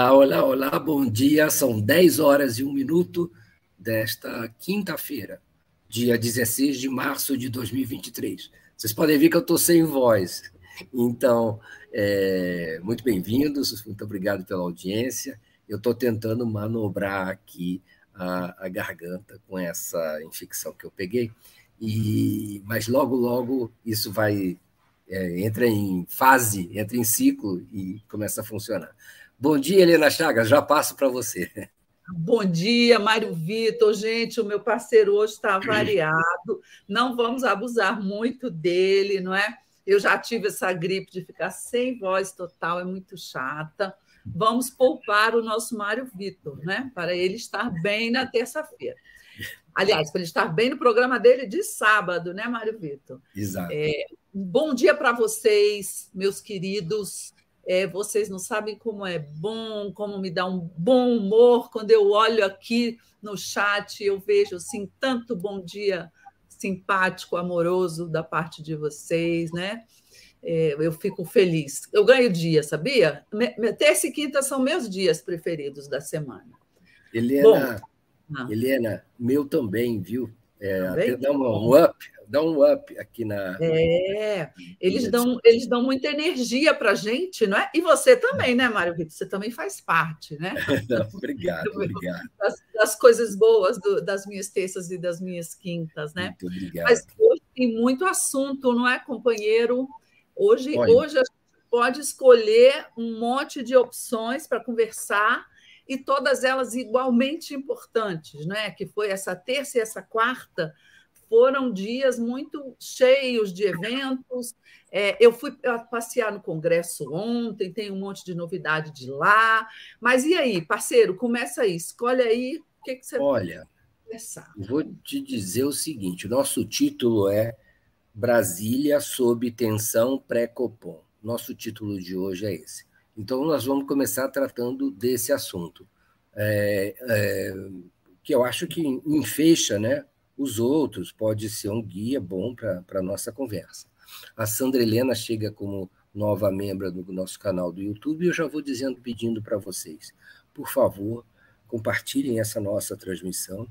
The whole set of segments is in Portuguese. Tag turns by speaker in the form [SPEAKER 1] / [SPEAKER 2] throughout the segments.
[SPEAKER 1] Olá, olá, olá, bom dia. São 10 horas e um minuto desta quinta-feira, dia 16 de março de 2023. Vocês podem ver que eu estou sem voz. Então, é, muito bem-vindos, muito obrigado pela audiência. Eu estou tentando manobrar aqui a, a, garganta com essa infecção que eu peguei, e mas logo, logo isso vai é, entra em fase, entra em ciclo e começa a funcionar. Bom dia, Helena Chagas, já passo para você.
[SPEAKER 2] Bom dia, Mário Vitor. Gente, o meu parceiro hoje está variado. Não vamos abusar muito dele, não é? Eu já tive essa gripe de ficar sem voz total, é muito chata. Vamos poupar o nosso Mário Vitor, né? Para ele estar bem na terça-feira. Aliás, para ele estar bem no programa dele de sábado, né, Mário Vitor?
[SPEAKER 1] Exato. É,
[SPEAKER 2] bom dia para vocês, meus queridos. É, vocês não sabem como é bom, como me dá um bom humor quando eu olho aqui no chat, eu vejo assim tanto bom dia simpático, amoroso da parte de vocês, né? É, eu fico feliz. Eu ganho dia, sabia? Terça e quinta são meus dias preferidos da semana.
[SPEAKER 1] Helena, Bom, Helena, meu também, viu? É, dá um up, dá um up aqui na.
[SPEAKER 2] É, eles dão, eles dão muita energia para a gente, não é? E você também, né, Mário Vitor? Você também faz parte, né?
[SPEAKER 1] obrigado, obrigado.
[SPEAKER 2] Das, das coisas boas do, das minhas terças e das minhas quintas, né?
[SPEAKER 1] Muito obrigado.
[SPEAKER 2] Mas hoje tem muito assunto, não é, companheiro? Hoje, hoje a gente pode escolher um monte de opções para conversar e todas elas igualmente importantes, né? Que foi essa terça e essa quarta foram dias muito cheios de eventos. É, eu fui passear no Congresso ontem, tem um monte de novidade de lá. Mas e aí, parceiro, começa aí, escolhe aí o que, que você
[SPEAKER 1] Olha, começar. Vou te dizer o seguinte: o nosso título é Brasília sob tensão pré-Copom. Nosso título de hoje é esse. Então, nós vamos começar tratando desse assunto, é, é, que eu acho que enfecha né, os outros, pode ser um guia bom para a nossa conversa. A Sandra Helena chega como nova membro do nosso canal do YouTube e eu já vou dizendo, pedindo para vocês, por favor, compartilhem essa nossa transmissão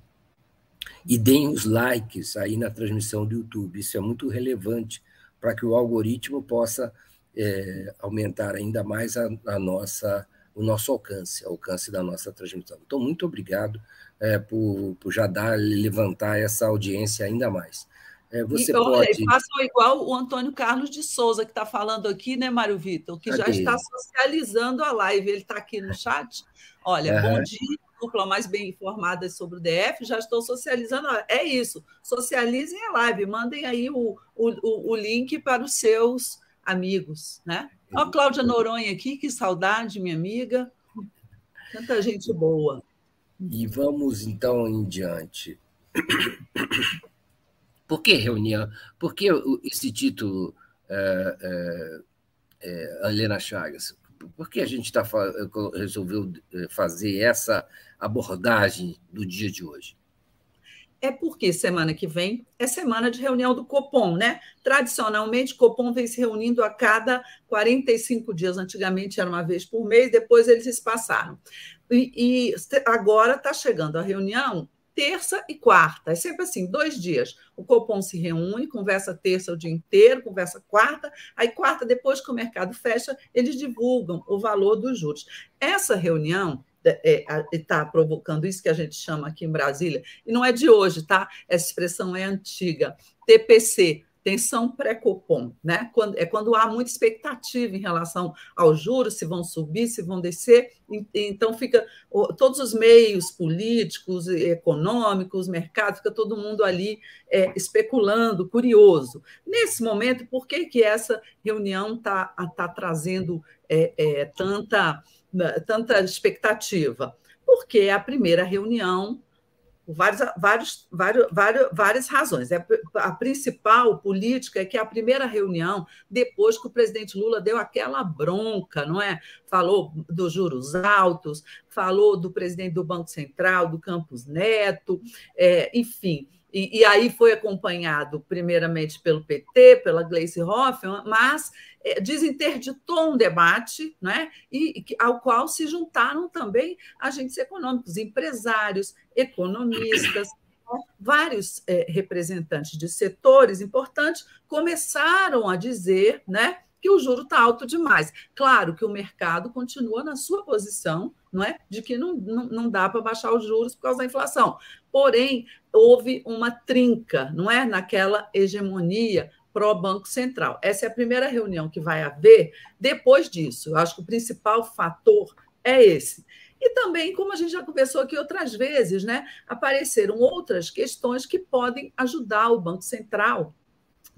[SPEAKER 1] e deem os likes aí na transmissão do YouTube. Isso é muito relevante para que o algoritmo possa é, aumentar ainda mais a, a, nossa, o nosso alcance, o alcance da nossa transmissão. Então, muito obrigado é, por, por já dar, levantar essa audiência ainda mais.
[SPEAKER 2] É, você e, pode... façam igual o Antônio Carlos de Souza, que está falando aqui, né, Mário Vitor, que Cadê? já está socializando a live. Ele está aqui no chat. Olha, uhum. bom dia, dupla mais bem informada sobre o DF, já estou socializando. É isso, socializem a live, mandem aí o, o, o link para os seus amigos, né? Ó, a Cláudia Noronha aqui, que saudade, minha amiga. Tanta gente boa.
[SPEAKER 1] E vamos então em diante. Por que reunião? Por que esse título, é, é, é, Helena Chagas? Por que a gente tá, resolveu é, fazer essa abordagem do dia de hoje?
[SPEAKER 2] É porque semana que vem é semana de reunião do Copom, né? Tradicionalmente, Copom vem se reunindo a cada 45 dias. Antigamente era uma vez por mês, depois eles se passaram. E, e agora está chegando a reunião terça e quarta. É sempre assim, dois dias. O Copom se reúne, conversa terça o dia inteiro, conversa quarta, aí quarta, depois que o mercado fecha, eles divulgam o valor dos juros. Essa reunião está é, tá provocando isso que a gente chama aqui em Brasília, e não é de hoje, tá? Essa expressão é antiga. TPC, tensão pré-copom, né? Quando, é quando há muita expectativa em relação aos juros, se vão subir, se vão descer, então fica todos os meios políticos, econômicos, mercado, fica todo mundo ali é, especulando, curioso. Nesse momento, por que, que essa reunião está tá trazendo é, é, tanta tanta expectativa? Porque a primeira reunião, por vários, vários, várias, várias razões. É a principal política é que a primeira reunião, depois que o presidente Lula deu aquela bronca, não é? Falou dos juros altos, falou do presidente do Banco Central, do Campos Neto, é, enfim e, e, aí foi acompanhado primeiramente pelo PT, pela Gleice Hoffmann, mas é, desinterditou um debate né, e, e, ao qual se juntaram também agentes econômicos, empresários, economistas, vários é, representantes de setores importantes começaram a dizer né, que o juro está alto demais. Claro que o mercado continua na sua posição, não é, de que não, não, não dá para baixar os juros por causa da inflação. Porém, houve uma trinca, não é, naquela hegemonia pró-Banco Central. Essa é a primeira reunião que vai haver depois disso. Eu acho que o principal fator é esse. E também, como a gente já conversou aqui outras vezes, né, apareceram outras questões que podem ajudar o Banco Central,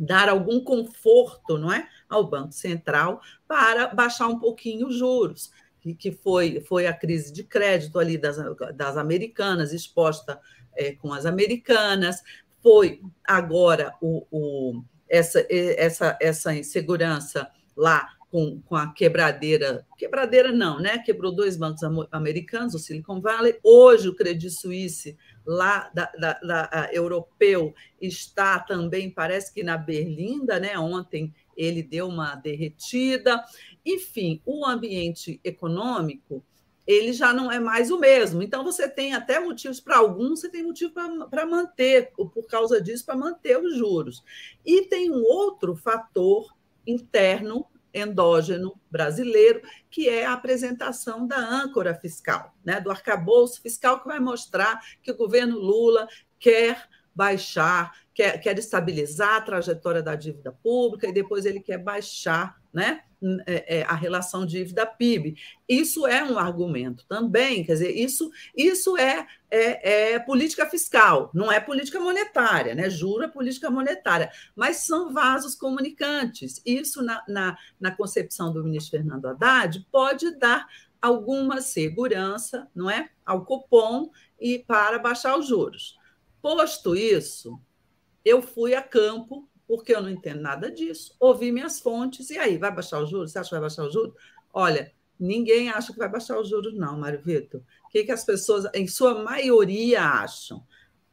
[SPEAKER 2] dar algum conforto não é, ao Banco Central para baixar um pouquinho os juros, que, foi, foi a crise de crédito ali das, das americanas, exposta é, com as americanas, foi agora o, o essa, essa, essa insegurança lá com, com a quebradeira, quebradeira não, né? Quebrou dois bancos americanos, o Silicon Valley. Hoje o Credit Suisse, lá da, da, da europeu, está também, parece que na Berlinda, né? Ontem ele deu uma derretida. Enfim, o ambiente econômico ele já não é mais o mesmo. Então, você tem até motivos para alguns, você tem motivo para manter, por causa disso, para manter os juros. E tem um outro fator interno, endógeno brasileiro, que é a apresentação da âncora fiscal, né, do arcabouço fiscal, que vai mostrar que o governo Lula quer baixar, quer, quer estabilizar a trajetória da dívida pública e depois ele quer baixar né, a relação dívida-PIB. Isso é um argumento também, quer dizer, isso, isso é, é, é, política fiscal, não é política monetária, né? Juro é política monetária, mas são vasos comunicantes. Isso, na, na, na concepção do ministro Fernando Haddad, pode dar alguma segurança não é, ao cupom e para baixar os juros. Posto isso, eu fui a campo porque eu não entendo nada disso. Ouvi minhas fontes, e aí, vai baixar os juros? Você acha que vai baixar os juros? Olha, ninguém acha que vai baixar os juros, não, Mário Vitor. O que, que as pessoas, em sua maioria, acham?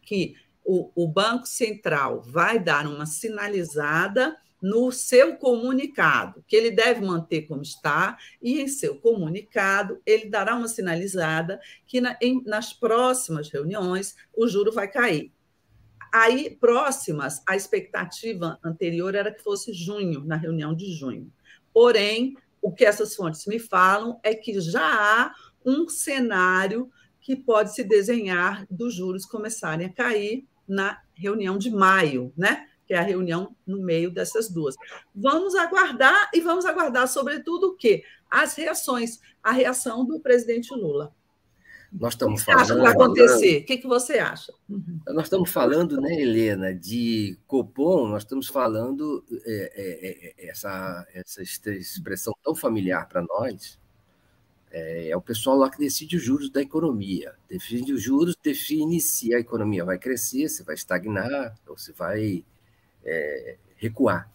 [SPEAKER 2] Que o, o Banco Central vai dar uma sinalizada no seu comunicado, que ele deve manter como está, e em seu comunicado ele dará uma sinalizada que na, em, nas próximas reuniões o juro vai cair. Aí, próximas, a expectativa anterior era que fosse junho, na reunião de junho. Porém, o que essas fontes me falam é que já há um cenário que pode se desenhar dos juros começarem a cair na reunião de maio, né? Que é a reunião no meio dessas duas. Vamos aguardar e vamos aguardar, sobretudo, o quê? As reações, a reação do presidente Lula.
[SPEAKER 1] Nós estamos falando.
[SPEAKER 2] Acha que vai acontecer? O que, que você acha?
[SPEAKER 1] Nós estamos falando, né, Helena, de Copom, nós estamos falando é, é, é, essa, essa expressão tão familiar para nós. É, é, o pessoal lá que decide os juros da economia. Define os juros, define se a economia vai crescer, se vai estagnar ou se vai é, recuar.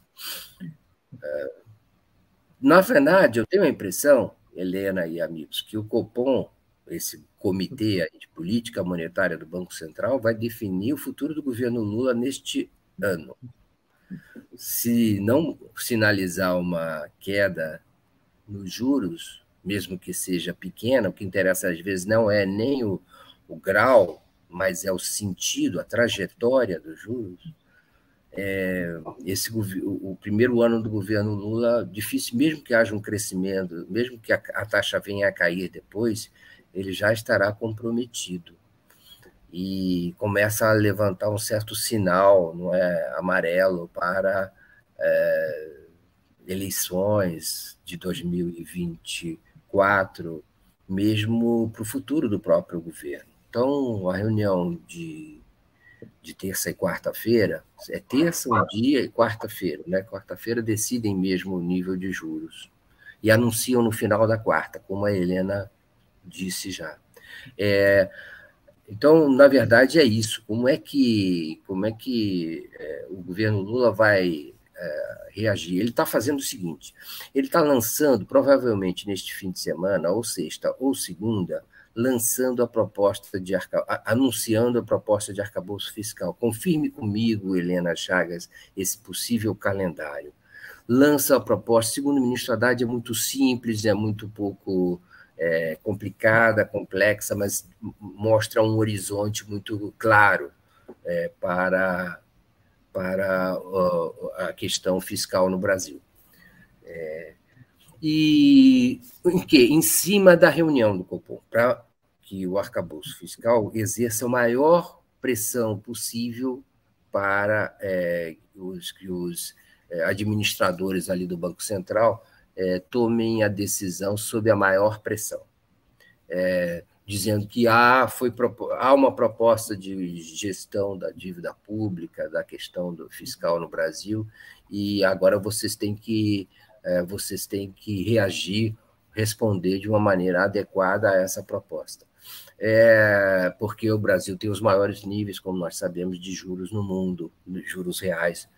[SPEAKER 1] É, na verdade, eu tenho a impressão, Helena e amigos, que o Copom esse comitê de política monetária do Banco Central vai definir o futuro do governo Lula neste ano. Se não sinalizar uma queda nos juros, mesmo que seja pequena, o que interessa às vezes não é nem o, o grau, mas é o sentido, a trajetória dos juros. É, esse o primeiro ano do governo Lula difícil, mesmo que haja um crescimento, mesmo que a, a taxa venha a cair depois, ele já estará comprometido e começa a levantar um certo sinal, não é, amarelo para é, eleições de 2024, mesmo para o futuro do próprio governo. Então, a reunião de, de terça e quarta-feira, é terça um dia e quarta-feira, né? Quarta-feira decidem mesmo o nível de juros e anunciam no final da quarta, como a Helena disse já. É, então, na verdade, é isso. Como é que, como é que é, o governo Lula vai é, reagir? Ele está fazendo o seguinte: ele está lançando, provavelmente neste fim de semana, ou sexta ou segunda, lançando a proposta de arca... anunciando a proposta de arcabouço fiscal. Confirme comigo, Helena Chagas, esse possível calendário. Lança a proposta, segundo o ministro Haddad, é muito simples, é muito pouco é, complicada, complexa, mas mostra um horizonte muito claro é, para, para a questão fiscal no Brasil. É, e em que? Em cima da reunião do Copom, para que o arcabouço fiscal exerça a maior pressão possível para é, os, os é, administradores ali do Banco Central é, tomem a decisão sob a maior pressão. É, dizendo que há, foi, há uma proposta de gestão da dívida pública, da questão do fiscal no Brasil, e agora vocês têm que é, vocês têm que reagir, responder de uma maneira adequada a essa proposta. É, porque o Brasil tem os maiores níveis, como nós sabemos, de juros no mundo, juros reais,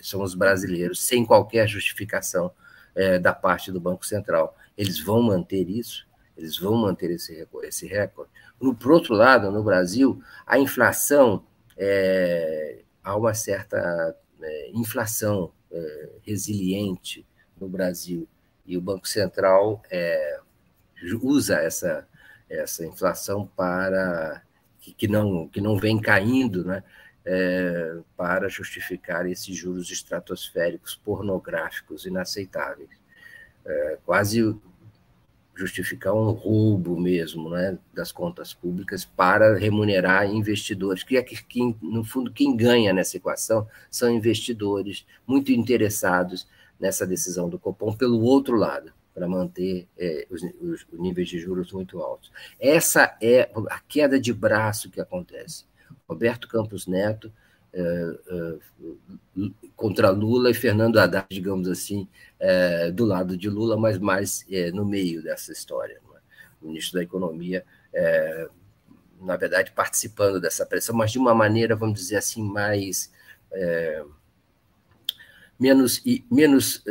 [SPEAKER 1] são os brasileiros, sem qualquer justificação é, da parte do Banco Central. Eles vão manter isso? Eles vão manter esse, esse recorde? No, por outro lado, no Brasil, a inflação, é, há uma certa é, inflação é, resiliente no Brasil. E o Banco Central é, usa essa, essa inflação para que, que, não, que não vem caindo, né? É, para justificar esses juros estratosféricos pornográficos inaceitáveis. É, quase justificar um roubo mesmo né, das contas públicas para remunerar investidores, que, é que, no fundo, quem ganha nessa equação são investidores muito interessados nessa decisão do Copom pelo outro lado, para manter é, os, os níveis de juros muito altos. Essa é a queda de braço que acontece. Roberto Campos Neto é, é, contra Lula e Fernando Haddad, digamos assim, é, do lado de Lula, mas mais no meio dessa história. É? O ministro da Economia, na verdade, participando dessa pressão, mas de uma maneira, vamos dizer assim, mais. menos, menos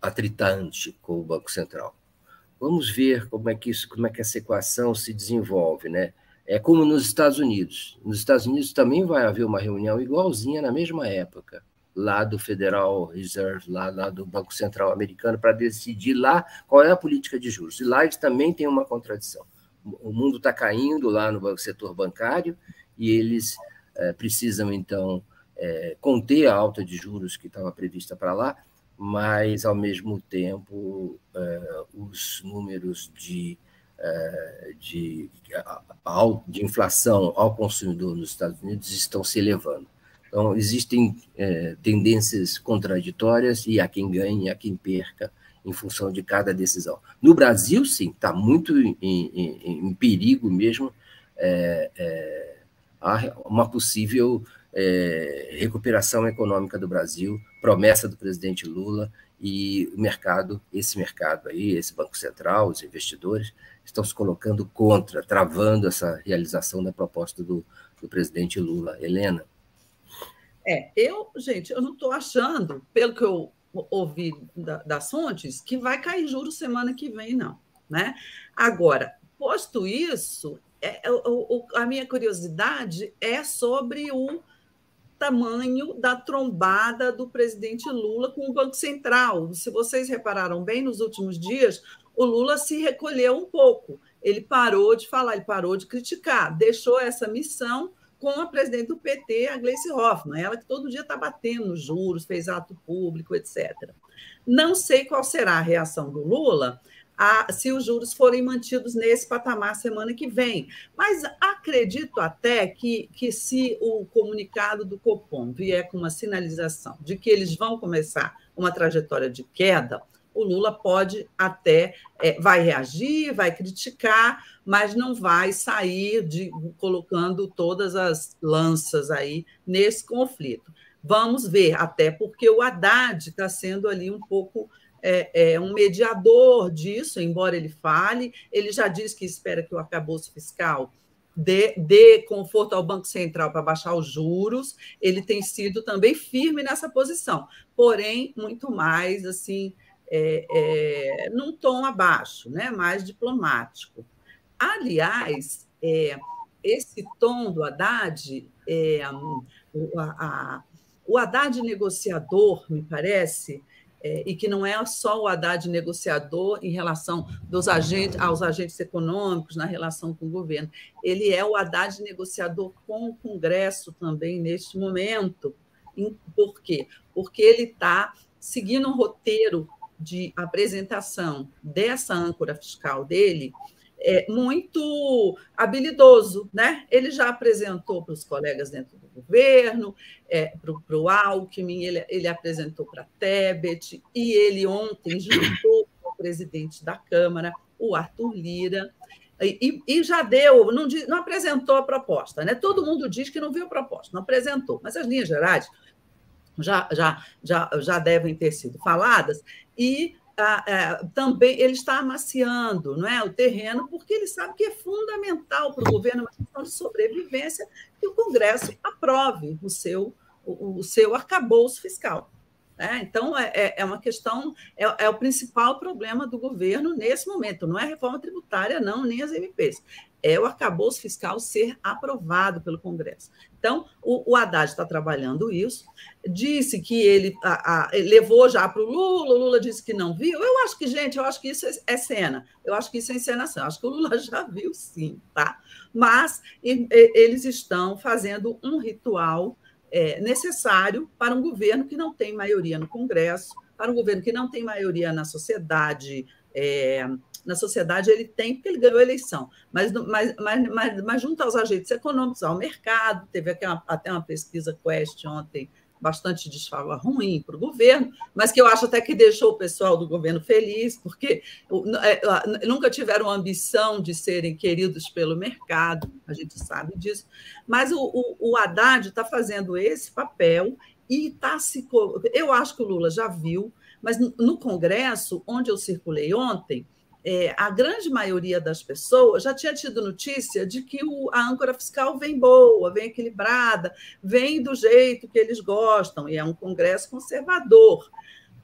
[SPEAKER 1] atritante com o Banco Central. Vamos ver como é que isso, como é que essa equação se desenvolve, né? É como nos Estados Unidos. Nos Estados Unidos também vai haver uma reunião igualzinha na mesma época, lá do Federal Reserve, lá, lá do Banco Central Americano, para decidir lá qual é a política de juros. E lá eles também têm uma contradição. O mundo está caindo lá no setor bancário e eles é, precisam, então, é, conter a alta de juros que estava prevista para lá, mas, ao mesmo tempo, é, os números de de, de inflação ao consumidor nos Estados Unidos estão se elevando. Então, existem é, tendências contraditórias e há quem ganhe e há quem perca em função de cada decisão. No Brasil, sim, está muito em, em, em, perigo mesmo é, é, uma possível é, recuperação econômica do Brasil, promessa do presidente Lula e o mercado, esse mercado aí, esse Banco Central, os investidores, estão se colocando contra, travando essa realização da proposta do, do presidente Lula. Helena?
[SPEAKER 2] É, eu, gente, eu não estou achando, pelo que eu ouvi da, das fontes, que vai cair juros semana que vem, não. Né? Agora, posto isso, é, é o, a minha curiosidade é sobre o tamanho da trombada do presidente Lula com o Banco Central. Se vocês repararam bem, nos últimos dias, o Lula se recolheu um pouco. Ele parou de falar, ele parou de criticar, deixou essa missão com a presidente do PT, a Gleice Hoffmann, ela que todo dia está batendo nos juros, fez ato público, etc. Não sei qual será a reação do Lula a, se os juros forem mantidos nesse patamar semana que vem. Mas acredito até que, que se o comunicado do Copom vier com uma sinalização de que eles vão começar uma trajetória de queda, o Lula pode até é, vai reagir, vai criticar, mas não vai sair de colocando todas as lanças aí nesse conflito. Vamos ver, até porque o Haddad está sendo ali um pouco é, é, um mediador disso, embora ele fale, ele já disse que espera que o arcabouço fiscal dê, dê conforto ao Banco Central para baixar os juros, ele tem sido também firme nessa posição, porém, muito mais assim é, é, num tom abaixo, né? mais diplomático. Aliás, é, esse tom do Haddad, é, a, a, o Haddad negociador, me parece, é, e que não é só o Haddad negociador em relação dos agentes, aos agentes econômicos, na relação com o governo. Ele é o Haddad negociador com o Congresso também neste momento. Por quê? Porque ele está seguindo um roteiro de apresentação dessa âncora fiscal dele é, muito habilidoso, né? Ele já apresentou para os colegas dentro do governo, é, para o Alckmin, ele, ele apresentou para Tebet, e ele ontem juntou com o presidente da Câmara, o Arthur Lira, e, e, já deu, não, não apresentou a proposta, né? Todo mundo diz que não viu a proposta, não apresentou, mas as linhas gerais já, já, já, já devem ter sido faladas, e é, também ele está amaciando não é, o terreno, porque ele sabe que é fundamental para o governo uma questão de sobrevivência que o Congresso aprove o seu, o, o seu arcabouço fiscal. É, então, é, é, é uma questão, é, é, o principal problema do governo nesse momento, não é reforma tributária, não, nem as MPs é o arcabouço fiscal ser aprovado pelo Congresso. Então, o, o Haddad está trabalhando isso, disse que ele, a, a, levou já para o Lula, o Lula disse que não viu. Eu acho que, gente, eu acho que isso é, é cena, eu acho que isso é encenação, acho que o Lula já viu sim, tá? Mas e, e, eles estão fazendo um ritual é, necessário para um governo que não tem maioria no Congresso, para um governo que não tem maioria na sociedade é, na sociedade ele tem, porque ele ganhou a eleição, mas, mas, mas, mas, mas junto aos agentes econômicos, ao mercado, teve aqui uma, até uma pesquisa Quest ontem, bastante desfala ruim para o governo, mas que eu acho até que deixou o pessoal do governo feliz, porque é, nunca tiveram ambição de serem queridos pelo mercado, a gente sabe disso. Mas o, o, o Haddad está fazendo esse papel e está se. Eu acho que o Lula já viu, mas no Congresso, onde eu circulei ontem, é, a grande maioria das pessoas já tinha tido notícia de que o, a âncora fiscal vem boa, vem equilibrada, vem do jeito que eles gostam, e é um Congresso conservador.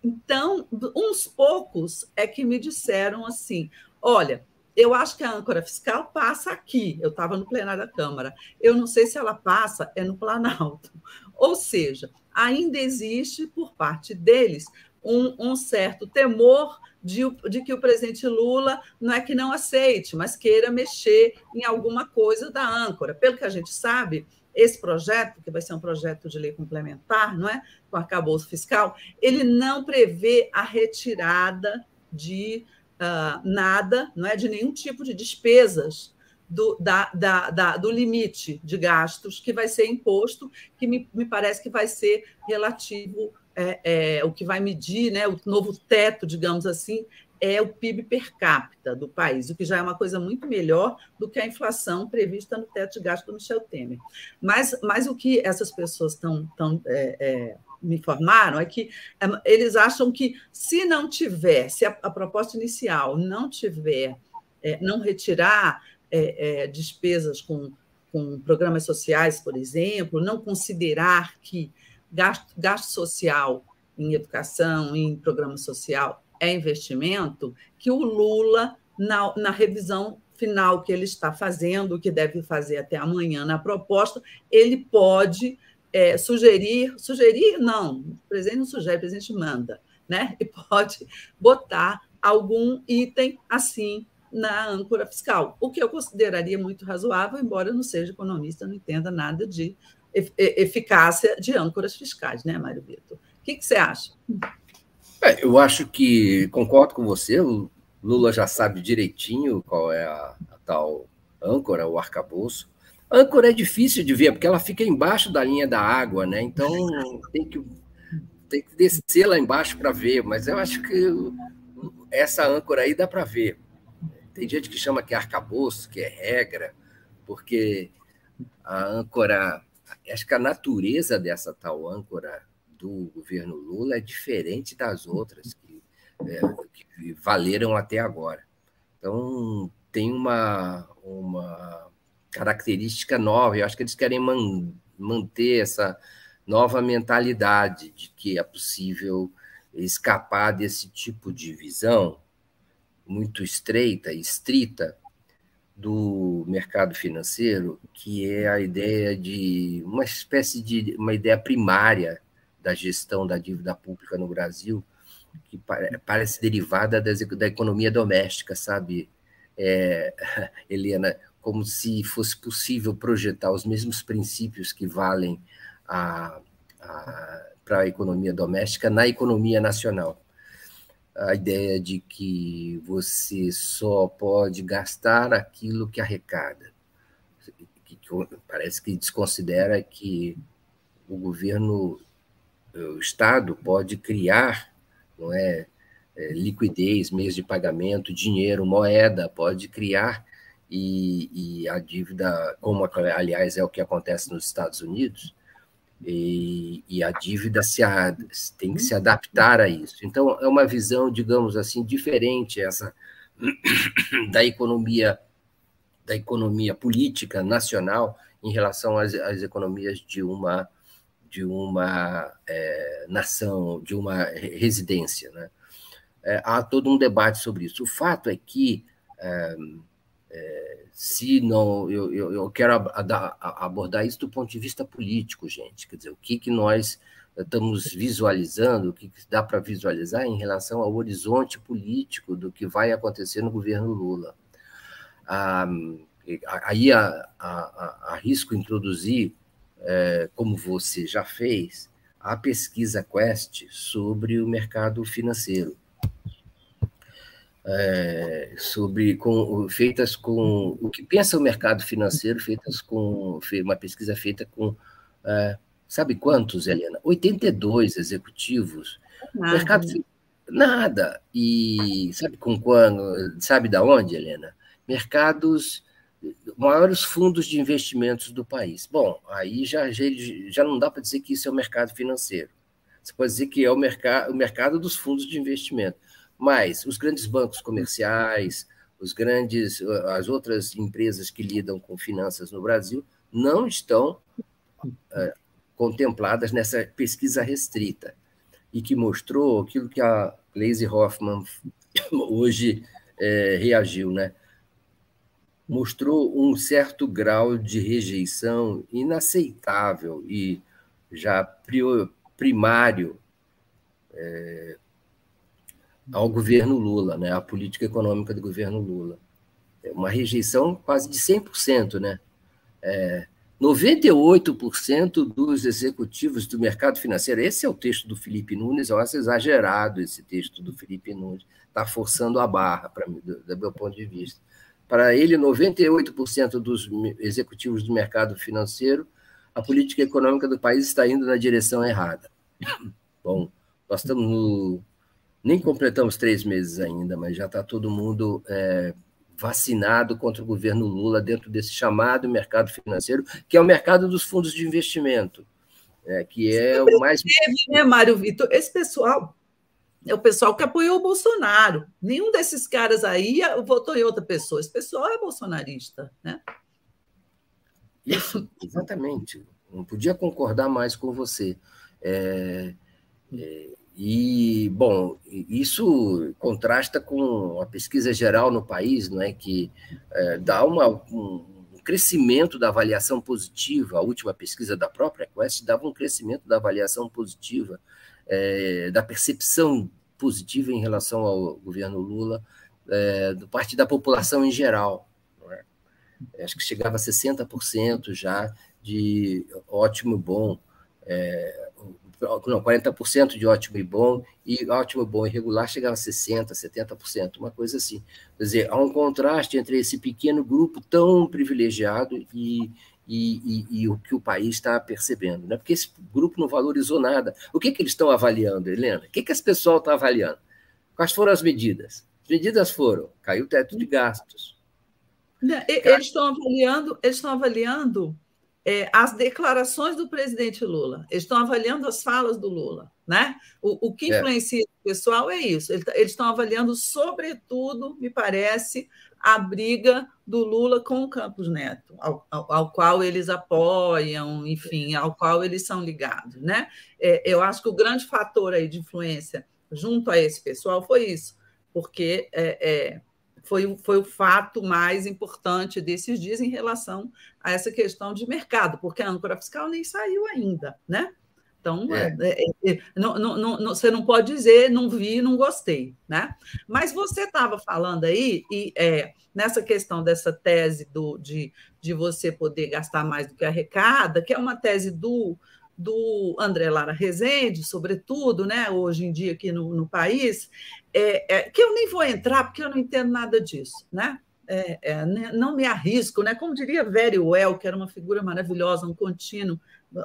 [SPEAKER 2] Então, uns poucos é que me disseram assim: olha, eu acho que a âncora fiscal passa aqui. Eu estava no plenário da Câmara. Eu não sei se ela passa é no Planalto. Ou seja, ainda existe por parte deles um, um certo temor de, de, que o presidente Lula não é que não aceite, mas queira mexer em alguma coisa da âncora. Pelo que a gente sabe, esse projeto, que vai ser um projeto de lei complementar, não é? Com arcabouço fiscal, ele não prevê a retirada de uh, nada, não é? De nenhum tipo de despesas do, da, da, da, do limite de gastos que vai ser imposto, que me, me parece que vai ser relativo é, é, o que vai medir, né, o novo teto, digamos assim, é o PIB per capita do país, o que já é uma coisa muito melhor do que a inflação prevista no teto de gasto do Michel Temer. Mas, mas o que essas pessoas estão tão, é, é, me informaram é que é, eles acham que se não tiver, se a, a proposta inicial não tiver, é, não retirar é, despesas com, com programas sociais, por exemplo, não considerar que gasto, gasto social em educação, em programa social, é investimento, que o Lula, na, na revisão final que ele está fazendo, que deve fazer até amanhã na proposta, ele pode é, sugerir, sugerir, não, o presidente não sugere, o presidente manda, né? E pode botar algum item assim na âncora fiscal, o que eu consideraria muito razoável, embora eu não seja economista, não entenda nada de eficácia de âncoras fiscais, né, Mário Vitor? O que, que você acha?
[SPEAKER 1] É, eu acho que concordo com você. O Lula já sabe direitinho qual é a, a tal âncora, o arcabouço. A âncora é difícil de ver, porque ela fica embaixo da linha da água, né? Então tem que, tem que descer lá embaixo para ver, mas eu acho que essa âncora aí dá para ver. Tem gente que chama que é arcabouço, que é regra, porque a âncora acho que a natureza dessa tal âncora do governo Lula é diferente das outras que, é, que valeram até agora. Então, tem uma, uma característica nova, eu acho que eles querem man, manter essa nova mentalidade de que é possível escapar desse tipo de visão muito estreita estrita do mercado financeiro, que é a ideia de uma espécie de uma ideia primária da gestão da dívida pública no Brasil, que parece derivada da economia doméstica, sabe, é, Helena? Como se fosse possível projetar os mesmos princípios que valem para a economia doméstica na economia nacional a ideia de que você só pode gastar aquilo que arrecada. Que, parece que desconsidera que o governo, o Estado pode criar, não é, é liquidez, meios de pagamento, dinheiro, moeda, pode criar e, e a dívida, como aliás é o que acontece nos Estados Unidos, e, e, a dívida se a, tem que se adaptar a isso. Então, é uma visão, digamos assim, diferente essa da economia da economia política nacional em relação às, às economias de uma de uma é, nação, de uma residência. Né? É, há todo um debate sobre isso. O fato é que é, é se não. Eu, eu, eu quero abordar isso do ponto de vista político, gente. Quer dizer, o que, que nós estamos visualizando, o que, que dá para visualizar em relação ao horizonte político do que vai acontecer no governo Lula. Ah, aí arrisco introduzir, é, como você já fez, a pesquisa Quest sobre o mercado financeiro é, sobre com, feitas com o que pensa o mercado financeiro, feitas com uma pesquisa feita com é, sabe quantos, Helena? 82 executivos. Nada. Mercado nada. E sabe com quando? Sabe da onde, Helena? Mercados maiores fundos de investimentos do país. Bom, aí já, já, já não dá para dizer que isso é o mercado financeiro. Você pode dizer que é o, mercado, o mercado dos fundos de investimento. Mas os grandes bancos comerciais, os grandes, as outras empresas que lidam com finanças no Brasil não estão uh, contempladas nessa pesquisa restrita e que mostrou aquilo que a Glaze Hoffman hoje é, reagiu, né? Mostrou um certo grau de rejeição inaceitável e já primário é, ao governo Lula, né, à política econômica do governo Lula. É uma rejeição quase de 100%. Né? É, 98% dos executivos do mercado financeiro, esse é o texto do Felipe Nunes, eu acho exagerado esse texto do Felipe Nunes, está forçando a barra, para mim, do, do meu ponto de vista. Para ele, 98% dos executivos do mercado financeiro, a política econômica do país está indo na direção errada. Bom, nós estamos no nem completamos três meses ainda, mas já está todo mundo é, vacinado contra o governo Lula dentro desse chamado mercado financeiro, que é o mercado dos fundos de investimento, é, que é o mais.
[SPEAKER 2] Teve, né, Mário Vitor? Esse pessoal é o pessoal que apoiou o Bolsonaro. Nenhum desses caras aí votou em outra pessoa. Esse pessoal é bolsonarista, né?
[SPEAKER 1] Isso, exatamente. Não podia concordar mais com você. É, é, e, bom, isso contrasta com a pesquisa geral no país, não é, que é, dá uma, um crescimento da avaliação positiva. A última pesquisa da própria Quest dava um crescimento da avaliação positiva, é, da percepção positiva em relação ao governo Lula, é, do parte da população em geral. É? Acho que chegava a 60% já de ótimo, bom. É, não, 40% de ótimo e bom, e ótimo, bom e regular chegava a 60%, 70%, uma coisa assim. Quer dizer, há um contraste entre esse pequeno grupo tão privilegiado e, e, e, e o que o país está percebendo, né? porque esse grupo não valorizou nada. O que, que eles estão avaliando, Helena? O que, que esse pessoal está avaliando? Quais foram as medidas? As medidas foram, caiu o teto de gastos.
[SPEAKER 2] Eles estão avaliando, eles estão avaliando é, as declarações do presidente Lula. Eles estão avaliando as falas do Lula. Né? O, o que é. influencia é. o pessoal é isso. Eles estão avaliando, sobretudo, me parece, a briga do Lula com o Campos Neto, ao, ao, ao, qual eles apoiam, enfim, ao qual eles são ligados. Né? É, eu acho que o grande fator aí de influência junto a esse pessoal foi isso, porque é, é, foi, foi o fato mais importante desses dias em relação a essa questão de mercado, porque a âncora fiscal nem saiu ainda, né? Então, é. É, é, é não, não, não, você não pode dizer não vi, não gostei, né? Mas você estava falando aí, e é, nessa questão dessa tese do, de, de você poder gastar mais do que arrecada, que é uma tese do, do André Lara Rezende, sobretudo, né, hoje em dia aqui no, no país, é, é, que eu nem vou entrar porque eu não entendo nada disso, né? É, é, né, não me arrisco, né? Como diria Very Well, que era uma figura maravilhosa, um contínuo,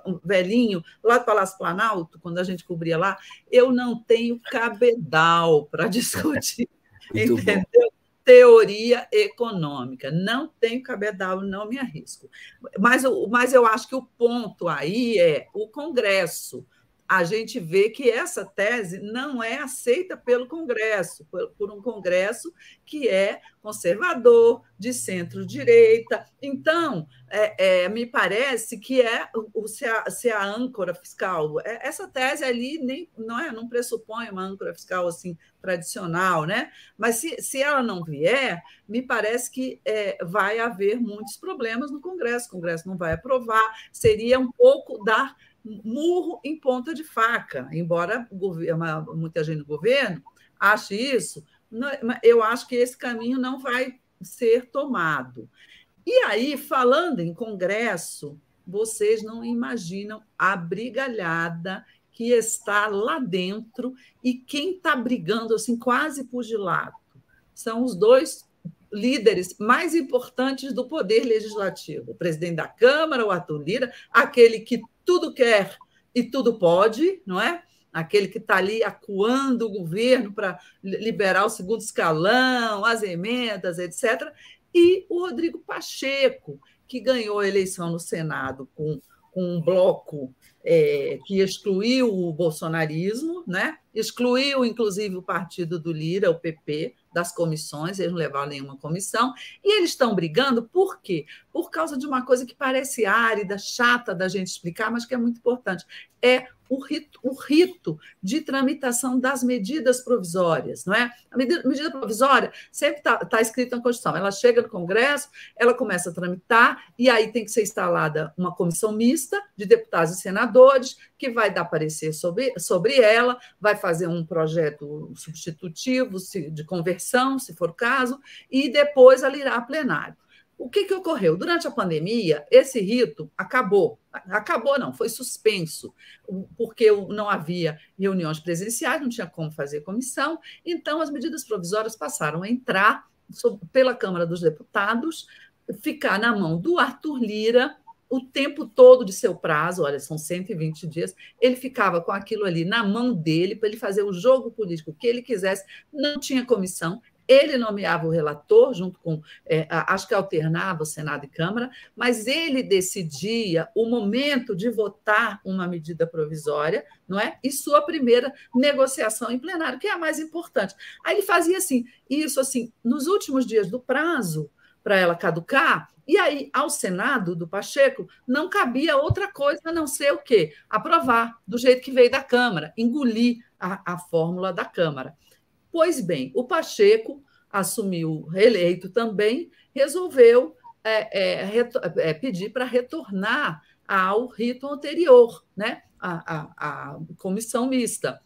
[SPEAKER 2] um velhinho, lá do Palácio Planalto, quando a gente cobria lá, eu não tenho cabedal para discutir, entendeu? Bom. Teoria econômica. Não tenho cabedal, não me arrisco. Mas, mas eu acho que o ponto aí é o Congresso a gente vê que essa tese não é aceita pelo Congresso, por, um Congresso que é conservador, de centro-direita. Então, é, é, me parece que é o, se, a, se a âncora fiscal, é, essa tese ali nem, não, é, não pressupõe uma âncora fiscal assim tradicional, né? mas se, se ela não vier, me parece que é, vai haver muitos problemas no Congresso, o Congresso não vai aprovar, seria um pouco dar murro em ponta de faca, embora muita gente do governo ache isso, eu acho que esse caminho não vai ser tomado. E aí, falando em Congresso, vocês não imaginam a brigalhada que está lá dentro e quem está brigando assim quase pugilado são os dois líderes mais importantes do poder legislativo, o presidente da Câmara, o Arthur Lira, aquele que tudo quer e tudo pode, não é? Aquele que está ali acuando o governo para liberar o segundo escalão, as emendas, etc. E o Rodrigo Pacheco, que ganhou a eleição no Senado com, com um bloco é, que excluiu o bolsonarismo, né? excluiu, inclusive, o partido do Lira, o PP, das comissões, eles não levaram nenhuma comissão, e eles estão brigando por quê? Por causa de uma coisa que parece árida, chata da gente explicar, mas que é muito importante. É o rito, o rito de tramitação das medidas provisórias, não é? A medida, medida provisória sempre está tá escrita na Constituição. Ela chega no Congresso, ela começa a tramitar, e aí tem que ser instalada uma comissão mista de deputados e senadores, que vai dar parecer sobre, sobre ela, vai fazer um projeto substitutivo de conversão, se for o caso, e depois ela irá a plenário. O que, que ocorreu? Durante a pandemia, esse rito acabou. Acabou, não, foi suspenso, porque não havia reuniões presenciais, não tinha como fazer comissão, então as medidas provisórias passaram a entrar pela Câmara dos Deputados, ficar na mão do Arthur Lira o tempo todo de seu prazo, olha, são 120 dias, ele ficava com aquilo ali na mão dele para ele fazer o jogo político que ele quisesse, não tinha comissão, ele nomeava o relator, junto com, é, acho que alternava Senado e Câmara, mas ele decidia o momento de votar uma medida provisória, não é? E sua primeira negociação em plenário, que é a mais importante. Aí ele fazia assim, isso assim, nos últimos dias do prazo, para ela caducar, e aí, ao Senado do Pacheco, não cabia outra coisa a não ser o quê? Aprovar, do jeito que veio da Câmara, engolir a, a fórmula da Câmara. Pois bem, o Pacheco assumiu reeleito também, resolveu é, é, é, pedir para retornar ao rito anterior, né? a, a, a comissão mista.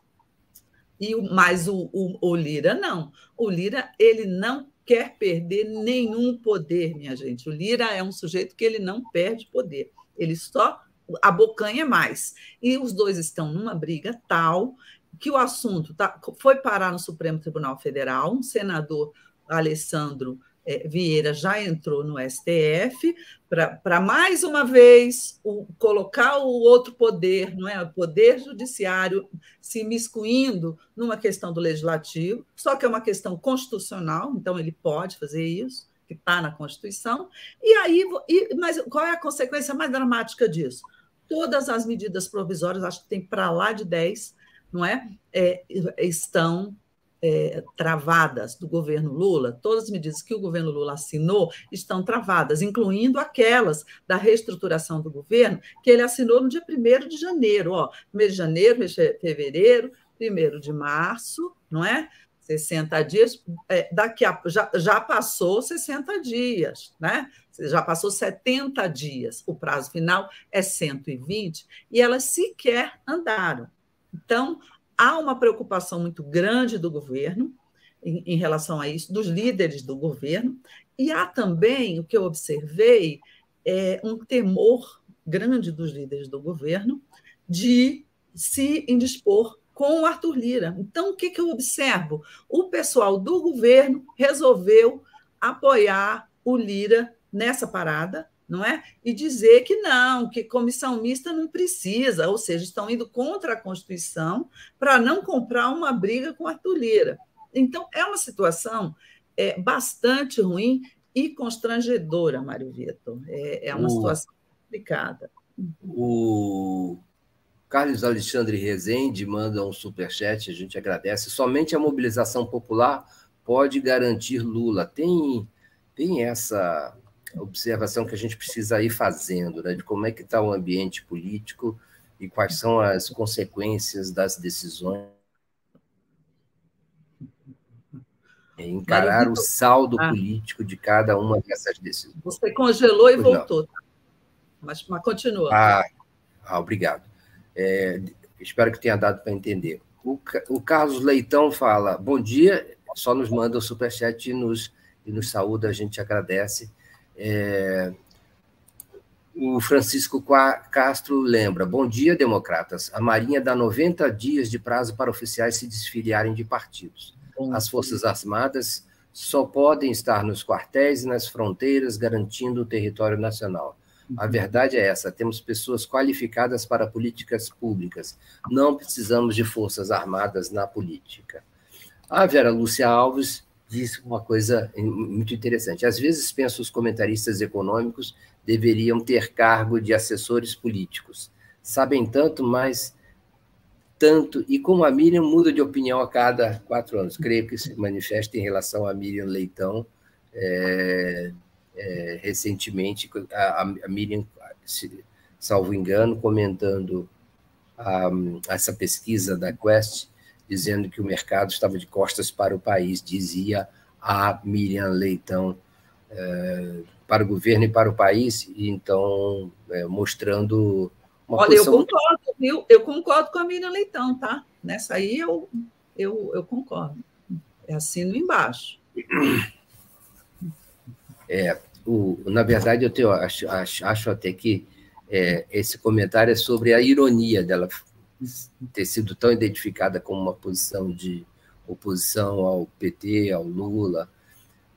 [SPEAKER 2] E, mas o, o, o Lira não. O Lira ele não quer perder nenhum poder, minha gente. O Lira é um sujeito que ele não perde poder, ele só abocanha mais. E os dois estão numa briga tal que o assunto tá, foi parar no Supremo Tribunal Federal, um senador, Alessandro é, Vieira, já entrou no STF para mais uma vez o, colocar o outro poder, não é? o poder judiciário se miscuindo numa questão do legislativo, só que é uma questão constitucional, então ele pode fazer isso, que está na Constituição. E aí, e, mas qual é a consequência mais dramática disso? Todas as medidas provisórias, acho que tem para lá de 10, não é? é estão é, travadas do governo Lula, todas as medidas que o governo Lula assinou estão travadas, incluindo aquelas da reestruturação do governo que ele assinou no dia 1 de janeiro. Ó, mês de janeiro, de fevereiro, 1 de março, não é? 60 dias, é, daqui a já, já passou 60 dias, né? Já passou 70 dias. O prazo final é 120 e elas sequer andaram. Então, há uma preocupação muito grande do governo em, em relação a isso, dos líderes do governo, e há também, o que eu observei, é um temor grande dos líderes do governo de se indispor com o Arthur Lira. Então, o que, que eu observo? O pessoal do governo resolveu apoiar o Lira nessa parada, não é? E dizer que não, que comissão mista não precisa, ou seja, estão indo contra a Constituição para não comprar uma briga com Arthur Lira. Então, é uma situação é, bastante ruim e constrangedora, Mário Vitor. É, é uma o, situação complicada.
[SPEAKER 1] O Carlos Alexandre Rezende manda um superchat, a gente agradece. Somente a mobilização popular pode garantir Lula. Tem, tem essa observação que a gente precisa ir fazendo, né, de como é que está o ambiente político e quais são as consequências das decisões. É encarar o saldo ah. político de cada uma dessas decisões.
[SPEAKER 2] Você congelou e pois voltou. Mas, mas continua.
[SPEAKER 1] Ah, ah obrigado. É, espero que tenha dado para entender. O, o, Carlos Leitão fala: bom dia, só nos manda o superchat e nos, e nos saúda, a gente agradece. É, o Francisco Castro lembra: bom dia, democratas. A Marinha dá 90 dias de prazo para oficiais se desfiliarem de partidos. As Forças Armadas só podem estar nos quartéis e nas fronteiras, garantindo o território nacional. A verdade é essa: temos pessoas qualificadas para políticas públicas. Não precisamos de forças armadas na política. A Vera Lúcia Alves disse uma coisa muito interessante. Às vezes penso os comentaristas econômicos deveriam ter cargo de assessores políticos. Sabem tanto, mas tanto, e como a Miriam muda de opinião a cada quatro anos. Creio que se manifesta em relação a Miriam Leitão, é, é, recentemente, a, a Miriam, se, salvo engano, comentando a, essa pesquisa da Quest, dizendo que o mercado estava de costas para o país, dizia a Miriam Leitão, é, para o governo e para o país, e então é, mostrando
[SPEAKER 2] uma Olha, posição... eu concordo, viu? Eu concordo com a Miriam Leitão, tá? Nessa aí eu, eu, eu concordo. É assino embaixo.
[SPEAKER 1] É, o, na verdade, eu tenho, acho, acho, acho até que é, esse comentário é sobre a ironia dela ter sido tão identificada como uma posição de oposição ao PT, ao Lula,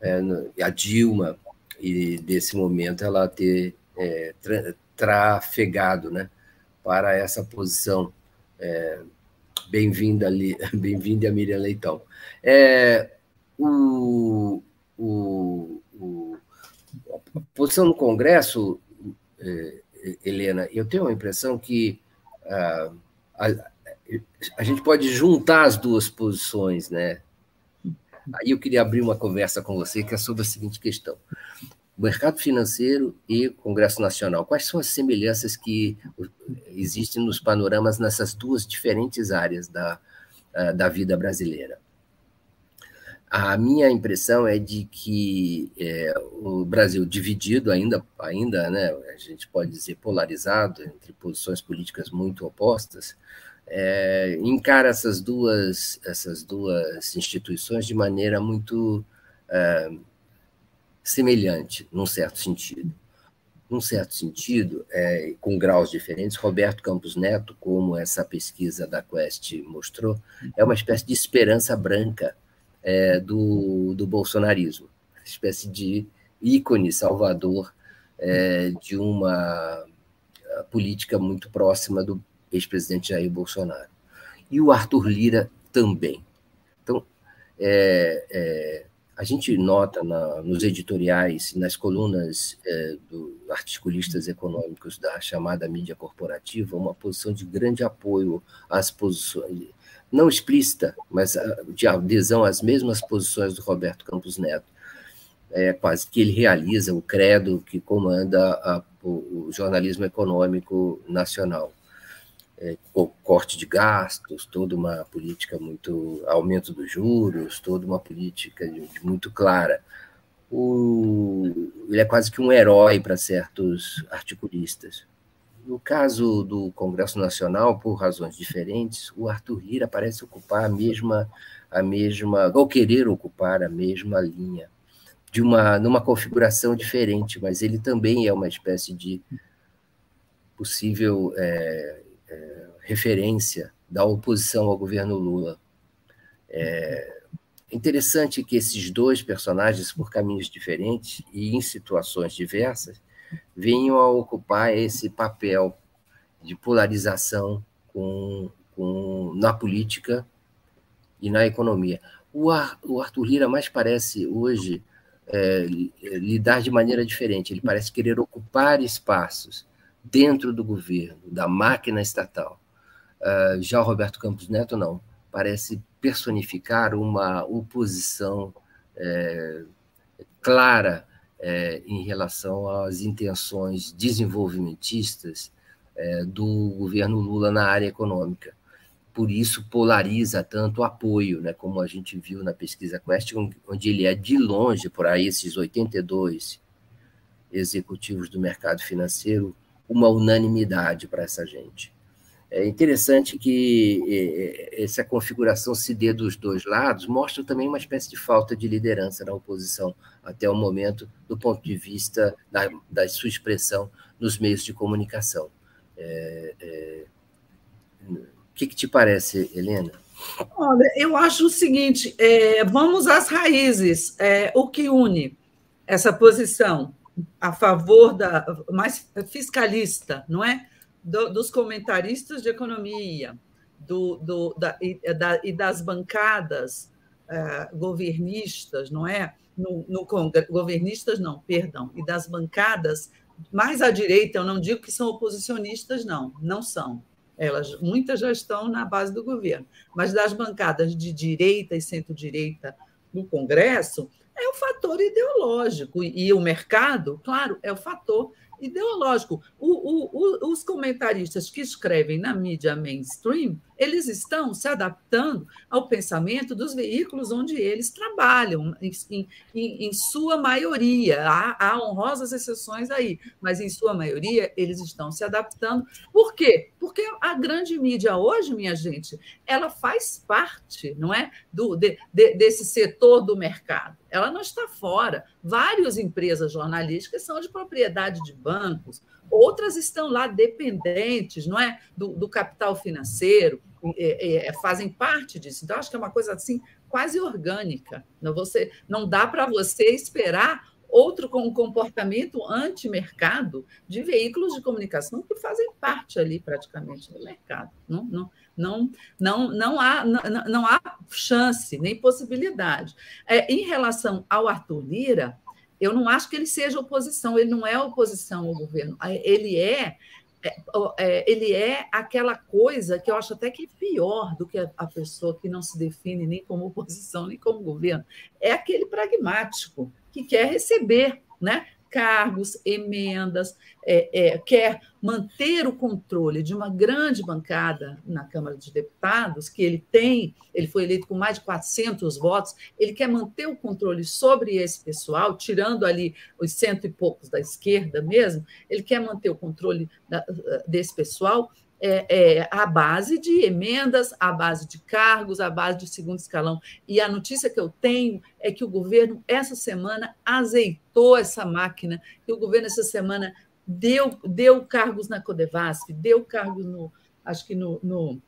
[SPEAKER 1] é, a Dilma, e desse momento ela ter é, tra, trafegado né, para essa posição. É, bem-vinda bem-vinda a Miriam Leitão. É, o, o, o, a posição no Congresso, é, Helena, eu tenho a impressão que a, a, a gente pode juntar as duas posições, né? Aí eu queria abrir uma conversa com você que é sobre a seguinte questão: mercado financeiro e Congresso Nacional. Quais são as semelhanças que existem nos panoramas nessas duas diferentes áreas da, da vida brasileira? A minha impressão é de que é, o Brasil dividido ainda, ainda, né, a gente pode dizer polarizado entre posições políticas muito opostas, é, encara essas duas, essas duas instituições de maneira muito é, semelhante, num certo sentido. Num certo sentido, é, com graus diferentes, Roberto Campos Neto, como essa pesquisa da Quest mostrou, é uma espécie de esperança branca é, do, do bolsonarismo, espécie de ícone salvador é, de uma política muito próxima do ex-presidente Jair Bolsonaro. E o Arthur Lira também. Então, é, é, a gente nota na, nos editoriais, nas colunas é, dos articulistas econômicos da chamada mídia corporativa, uma posição de grande apoio às posições, não explícita, mas de adesão às mesmas posições do Roberto Campos Neto. É, quase que ele realiza o credo que comanda a, o, o jornalismo econômico nacional. é, corte de gastos, toda uma política muito aumento dos juros, toda uma política de, de muito clara. O, ele é quase que um herói para certos articulistas. No caso do Congresso Nacional, por razões diferentes, o Arthur Lira parece ocupar a mesma, a mesma, ou querer ocupar a mesma linha, de uma numa configuração diferente, mas ele também é uma espécie de possível é, é, referência da oposição ao governo Lula. É interessante que esses dois personagens, por caminhos diferentes e em situações diversas, venham a ocupar esse papel de polarização com, com, na política e na economia. O, Ar, o Arthur Lira mais parece hoje é, lidar de maneira diferente. Ele parece querer ocupar espaços dentro do governo, da máquina estatal. Uh, já o Roberto Campos Neto não. Parece personificar uma oposição é, clara é, em relação às intenções desenvolvimentistas é, do governo Lula na área econômica. Por isso, polariza tanto o apoio, né, como a gente viu na pesquisa Quest, onde ele é de longe, por aí, esses 82 executivos do mercado financeiro, uma unanimidade para essa gente. É interessante que é, é, essa configuração se dê dos dois lados, mostra também uma espécie de falta de liderança na oposição até o momento, do ponto de vista da, da sua expressão nos meios de comunicação. É, é, o que, que, te parece, Helena?
[SPEAKER 2] Olha, eu acho o seguinte: é, vamos às raízes. o que une essa posição a favor da mais fiscalista, não é? Do, dos comentaristas de economia do, do, da, e, da, e, das bancadas uh, governistas, não é? No, no governistas, não, perdão, e das bancadas mais à direita, eu não digo que são oposicionistas, não, não são. Elas, muitas já estão na base do governo, mas das bancadas de direita e centro-direita no Congresso, é o fator ideológico. E, e o mercado, claro, é o fator ideológico. O, o, o, os comentaristas que escrevem na mídia mainstream, eles estão se adaptando ao pensamento dos veículos onde eles trabalham, em, em, em sua maioria. Há, há, honrosas exceções aí, mas em sua maioria eles estão se adaptando. Por quê? Porque a grande mídia hoje, minha gente, ela faz parte, não é, do, de, de, desse setor do mercado. Ela não está fora. Várias empresas jornalísticas são de propriedade de bancos, outras estão lá dependentes, não é, do, do capital financeiro, é, é, fazem parte disso. Então, acho que é uma coisa assim quase orgânica. Não, você, não dá para você esperar outro com um comportamento anti-mercado de veículos de comunicação que fazem parte ali praticamente do mercado. Não, não, não, não, não, há, não, não há chance, nem possibilidade. É, em relação ao Arthur Lira, eu não acho que ele seja oposição, ele não é oposição ao governo, ele é, é, é, ele é aquela coisa que eu acho até que é pior do que a, pessoa que não se define nem como oposição, nem como governo. É aquele pragmático que quer receber, né? Cargos, emendas, é, é, quer manter o controle de uma grande bancada na Câmara dos Deputados, que ele tem, ele foi eleito com mais de 400 votos, ele quer manter o controle sobre esse pessoal, tirando ali os cento e poucos da esquerda mesmo, ele quer manter o controle da, desse pessoal é, é, à base de emendas, à base de cargos, à base de segundo escalão. E a notícia que eu tenho é que o governo, essa semana, azeitou essa máquina, que o governo, essa semana, deu, deu cargos na Codevasf, deu cargos no, acho que no, no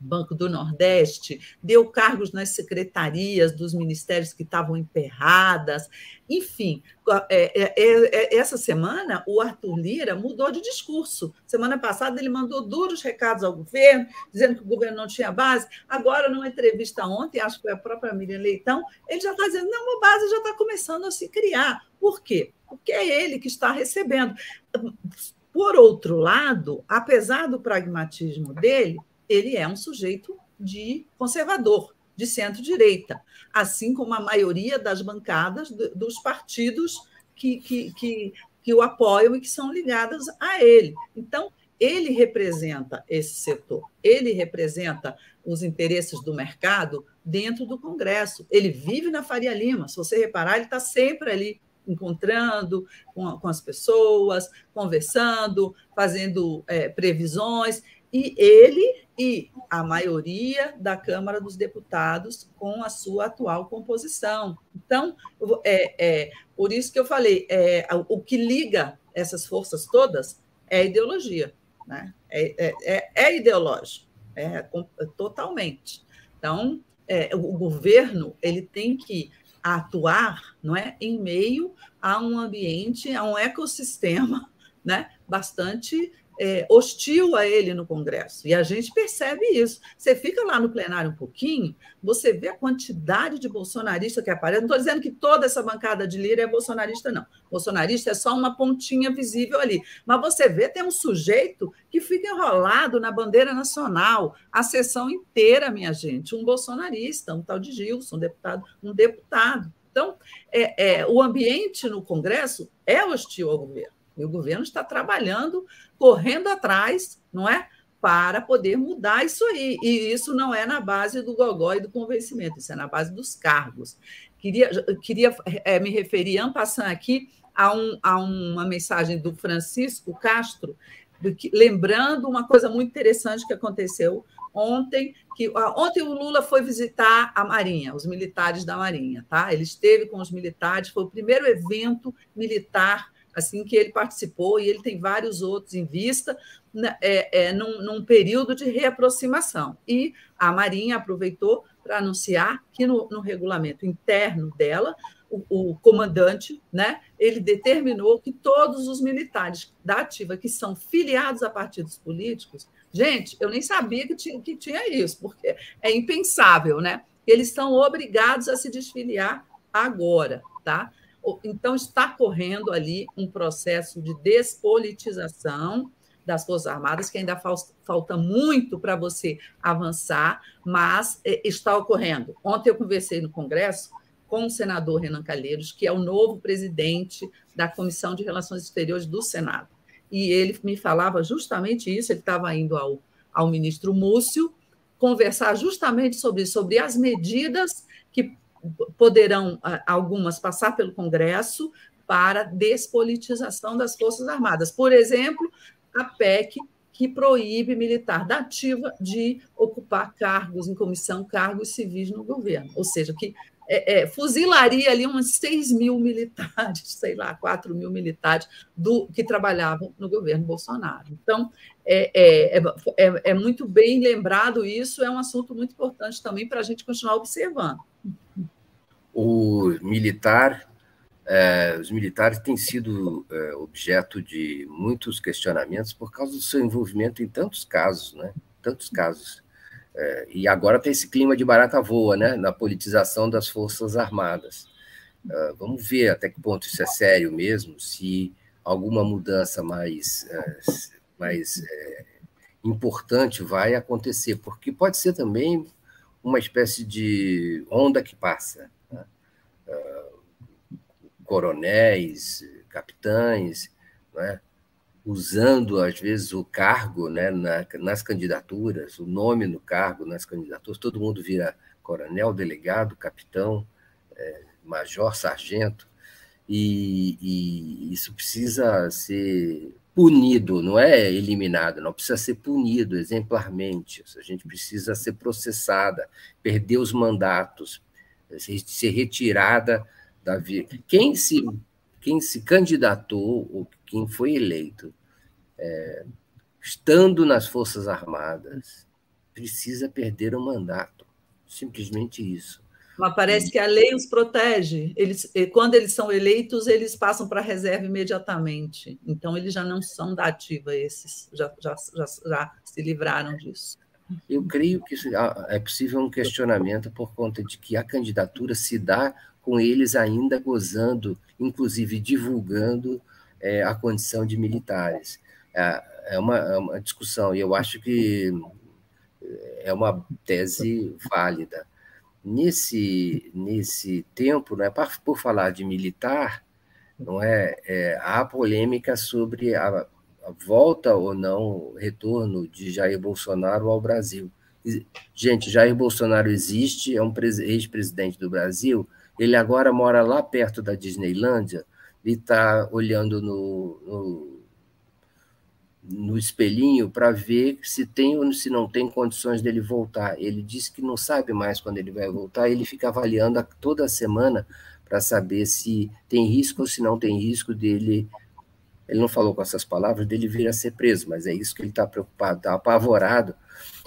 [SPEAKER 2] Banco do Nordeste, deu cargos nas secretarias dos ministérios que estavam emperradas. Enfim, é, é, é, essa semana o Arthur Lira mudou de discurso. Semana passada ele mandou duros recados ao governo, dizendo que o governo não tinha base. Agora, numa entrevista ontem, acho que foi a própria Miriam Leitão, ele já está dizendo: não, uma base já está começando a se criar. Por quê? Porque é ele que está recebendo. Por outro lado, apesar do pragmatismo dele, ele é um sujeito de conservador, de centro-direita, assim como a maioria das bancadas dos partidos que, que, que, que o apoiam e que são ligadas a ele. Então, ele representa esse setor, ele representa os interesses do mercado dentro do Congresso. Ele vive na Faria Lima, se você reparar, ele está sempre ali encontrando com, com, as pessoas, conversando, fazendo é, previsões, e ele e a maioria da Câmara dos Deputados com a sua atual composição. Então, é, é por isso que eu falei, é, o que liga essas forças todas é ideologia, né? é, é, é, é ideológico, é, é totalmente. Então, é, o governo ele tem que atuar não é, em meio a um ambiente, a um ecossistema né, bastante é, hostil a ele no Congresso. E a gente percebe isso. Você fica lá no plenário um pouquinho, você vê a quantidade de bolsonaristas que aparece. Não estou dizendo que toda essa bancada de Lira é bolsonarista, não. Bolsonarista é só uma pontinha visível ali. Mas você vê, tem um sujeito que fica enrolado na bandeira nacional, a sessão inteira, minha gente. Um bolsonarista, um tal de Gilson, um deputado, um deputado. Então, é, é, o ambiente no Congresso é hostil ao governo. E o governo está trabalhando, correndo atrás, não é? Para poder mudar isso aí. E isso não é na base do gogó e do convencimento, isso é na base dos cargos. Queria, queria é, me referir, passando aqui, a, um, a uma mensagem do Francisco Castro, que, lembrando uma coisa muito interessante que aconteceu ontem, que ontem o Lula foi visitar a Marinha, os militares da Marinha, tá? Ele esteve com os militares, foi o primeiro evento militar assim que ele participou, e ele tem vários outros em vista, né, é, é, num, num período de reaproximação. E a Marinha aproveitou para anunciar que no, no, regulamento interno dela, o, o, comandante, né, ele determinou que todos os militares da ativa que são filiados a partidos políticos, gente, eu nem sabia que tinha, que tinha isso, porque é impensável, né? Eles são obrigados a se desfiliar agora, tá? Então, está correndo ali um processo de despolitização das Forças Armadas, que ainda falta muito para você avançar, mas é, está ocorrendo. Ontem eu conversei no Congresso com o senador Renan Calheiros, que é o novo presidente da Comissão de Relações Exteriores do Senado. E ele me falava justamente isso, ele estava indo ao, ao ministro Múcio conversar justamente sobre, sobre as medidas que poderão algumas passar pelo Congresso para despolitização das Forças Armadas. Por exemplo, a PEC que proíbe militar da ativa de ocupar cargos em comissão, cargos civis no governo, ou seja, que é, é, fuzilaria ali uns 6 mil militares, sei lá, 4 mil militares do, que trabalhavam no governo Bolsonaro. Então, é, é, é, é muito bem lembrado isso, é um assunto muito importante também para a gente continuar observando
[SPEAKER 1] o militar, é, os militares têm sido é, objeto de muitos questionamentos por causa do seu envolvimento em tantos casos, né? Tantos casos. É, e agora tem esse clima de barata voa, né? Na politização das Forças Armadas. É, vamos ver até que ponto isso é sério mesmo, se alguma mudança mais, mais importante vai acontecer, porque pode ser também uma espécie de onda que passa coronéis, capitães, é? usando, às vezes, o cargo né, na, nas candidaturas, o nome no cargo nas candidaturas, todo mundo vira coronel, delegado, capitão, é, major, sargento, e, e, isso precisa ser punido, não é eliminado, não precisa ser punido exemplarmente. A gente precisa ser processada, perder os mandatos, ser retirada da vida. Quem se, quem se candidatou, ou quem foi eleito, é, estando nas Forças Armadas, precisa perder o mandato. Simplesmente isso.
[SPEAKER 2] Mas parece que a lei os protege. Eles, quando eles são eleitos, eles passam para a reserva imediatamente. Então, eles já não são da ativa, esses, já, já, já, já se livraram disso.
[SPEAKER 1] Eu creio que é possível um questionamento por conta de que a candidatura se dá com eles ainda gozando, inclusive divulgando é, a condição de militares. É, é, uma, é uma discussão, e eu acho que é uma tese válida. Nesse, nesse tempo, né, por falar de militar, não é, é há polêmica sobre a, a volta ou não, retorno de Jair Bolsonaro ao Brasil. Gente, Jair Bolsonaro existe, é um ex-presidente do Brasil, ele agora mora lá perto da Disneylândia e está olhando no, no, no espelhinho para ver se tem ou se não tem condições dele voltar. Ele disse que não sabe mais quando ele vai voltar, ele fica avaliando toda semana para saber se tem risco ou se não tem risco dele. Ele não falou com essas palavras dele vir a ser preso, mas é isso que ele está preocupado, está apavorado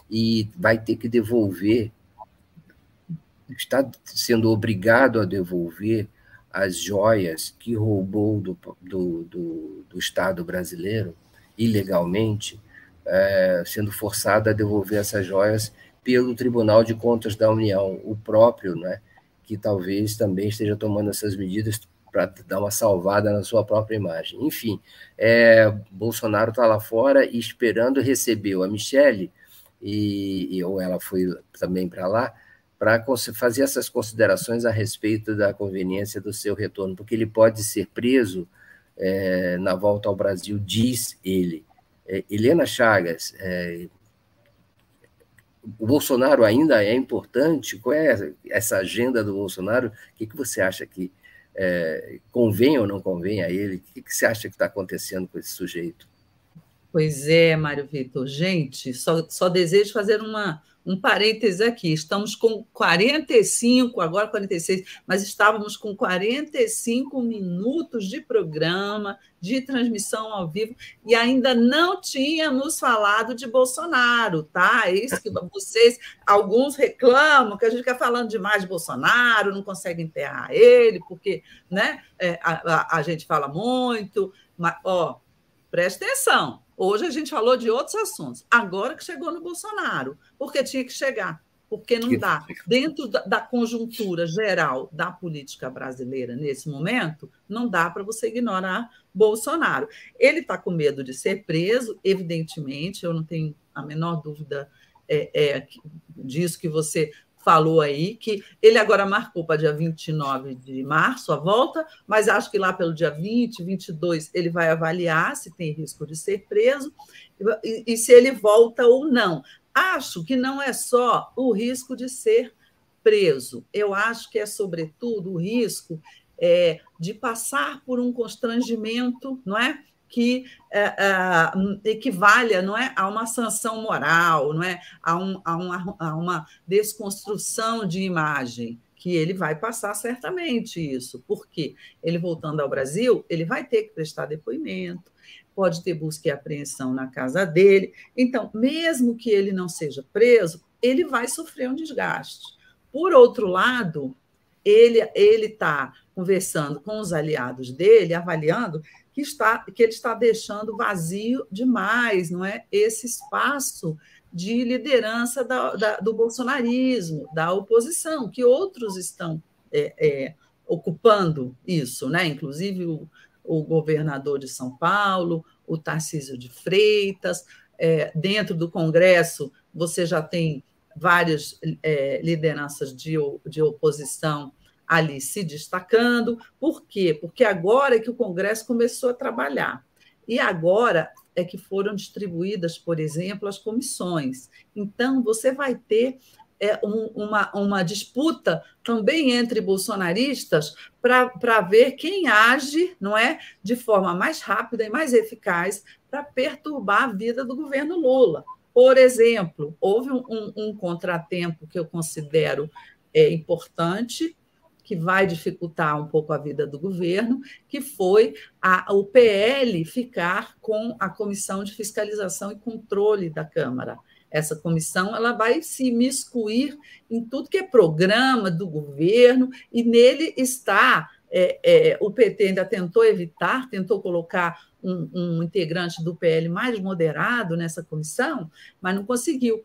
[SPEAKER 1] e vai ter que devolver, está sendo obrigado a devolver as joias que roubou do, do, do, do Estado brasileiro ilegalmente, é, sendo forçado a devolver essas joias pelo Tribunal de Contas da União, o próprio, né, que talvez também esteja tomando essas medidas para dar uma salvada na sua própria imagem. Enfim, é, Bolsonaro está lá fora e esperando recebeu a Michelle, e, e ou ela foi também para lá, para fazer essas considerações a respeito da conveniência do seu retorno, porque ele pode ser preso é, na volta ao Brasil, diz ele. É, Helena Chagas, é, o Bolsonaro ainda é importante? Qual é essa agenda do Bolsonaro? O que, que você acha que é, convém ou não convém a ele? O que, que você acha que está acontecendo com esse sujeito?
[SPEAKER 2] Pois é, Mário Vitor. Gente, só, só desejo fazer uma, um parêntese aqui. Estamos com 45, agora 46, mas estávamos com 45 minutos de programa, de transmissão ao vivo, e ainda não tínhamos falado de Bolsonaro, tá? É isso que vocês, alguns reclamam que a gente fica falando demais de Bolsonaro, não consegue enterrar ele, porque né, é, a, a, a gente fala muito, mas, ó, presta atenção Hoje a gente falou de outros assuntos. Agora que chegou no Bolsonaro, porque tinha que chegar, porque não dá. Dentro da conjuntura geral da política brasileira nesse momento, não dá para você ignorar Bolsonaro. Ele está com medo de ser preso, evidentemente, eu não tenho a menor dúvida é, é, disso que você falou aí, que ele agora marcou para dia 29 de março a volta, mas acho que lá pelo dia 20, 22, ele vai avaliar se tem risco de ser preso e, e se ele volta ou não. Acho que não é só o risco de ser preso, eu acho que é, sobretudo, o risco é, de passar por um constrangimento, não é? Que é, é, não é, a uma sanção moral, não é, a, um, a, uma, a uma desconstrução de imagem que ele vai passar certamente isso, porque ele voltando ao Brasil, ele vai ter que prestar depoimento, pode ter busca e apreensão na casa dele. Então, mesmo que ele não seja preso, ele vai sofrer um desgaste. Por outro lado, ele ele está conversando com os aliados dele, avaliando que, está, que ele está deixando vazio demais, não é? Esse espaço de liderança da, da, do bolsonarismo, da oposição, que outros estão é, é, ocupando isso, né? Inclusive o, o, governador de São Paulo, o Tarcísio de Freitas, é, dentro do Congresso você já tem várias é, lideranças de, de oposição ali se destacando. Por quê? Porque agora é que o Congresso começou a trabalhar. E agora é que foram distribuídas, por exemplo, as comissões. Então, você vai ter é, um, uma, uma disputa também entre bolsonaristas para ver quem age não é, de forma mais rápida e mais eficaz para perturbar a vida do governo Lula. Por exemplo, houve um, um, um contratempo que eu considero é, importante, que vai dificultar um pouco a vida do governo, que foi a, o PL ficar com a Comissão de Fiscalização e Controle da Câmara. Essa comissão ela vai se miscuir em tudo que é programa do governo, e nele está. É, é, o PT ainda tentou evitar, tentou colocar um, um, integrante do PL mais moderado nessa comissão, mas não conseguiu.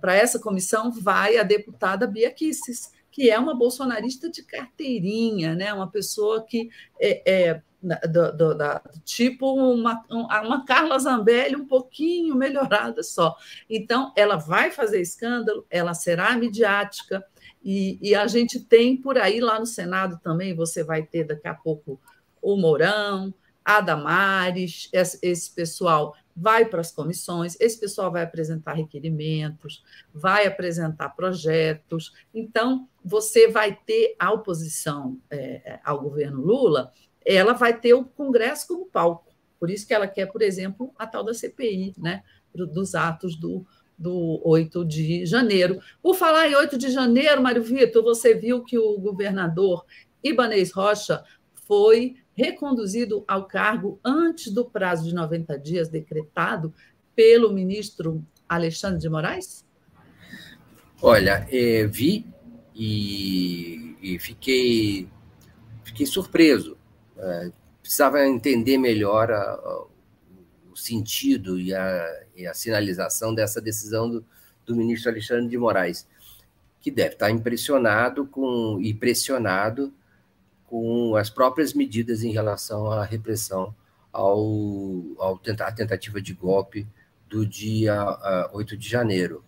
[SPEAKER 2] Para essa comissão vai a deputada Bia Kisses, que é uma bolsonarista de carteirinha, né? uma pessoa que é, é do, do, da, tipo uma, uma Carla Zambelli um pouquinho melhorada só. Então, ela vai fazer escândalo, ela será midiática, e, e a gente tem por aí lá no Senado também, você vai ter daqui a pouco o Mourão, a Damares, esse pessoal vai para as comissões, esse pessoal vai apresentar requerimentos, vai apresentar projetos. Então, você vai ter a oposição é, ao governo Lula, ela vai ter o Congresso como palco. Por isso que ela quer, por exemplo, a tal da CPI, né, dos atos do, do 8 de janeiro. Por falar em 8 de janeiro, Mário Vitor, você viu que o governador Ibanez Rocha foi reconduzido ao cargo antes do prazo de 90 dias decretado pelo ministro Alexandre de Moraes?
[SPEAKER 1] Olha, é, vi e, e, fiquei, fiquei surpreso. É, precisava entender melhor a, a, o sentido e a, e a, sinalização dessa decisão do, do ministro Alexandre de Moraes, que deve estar impressionado com, e pressionado com as próprias medidas em relação à repressão ao, ao à tentativa de golpe do dia uh, 8 de janeiro.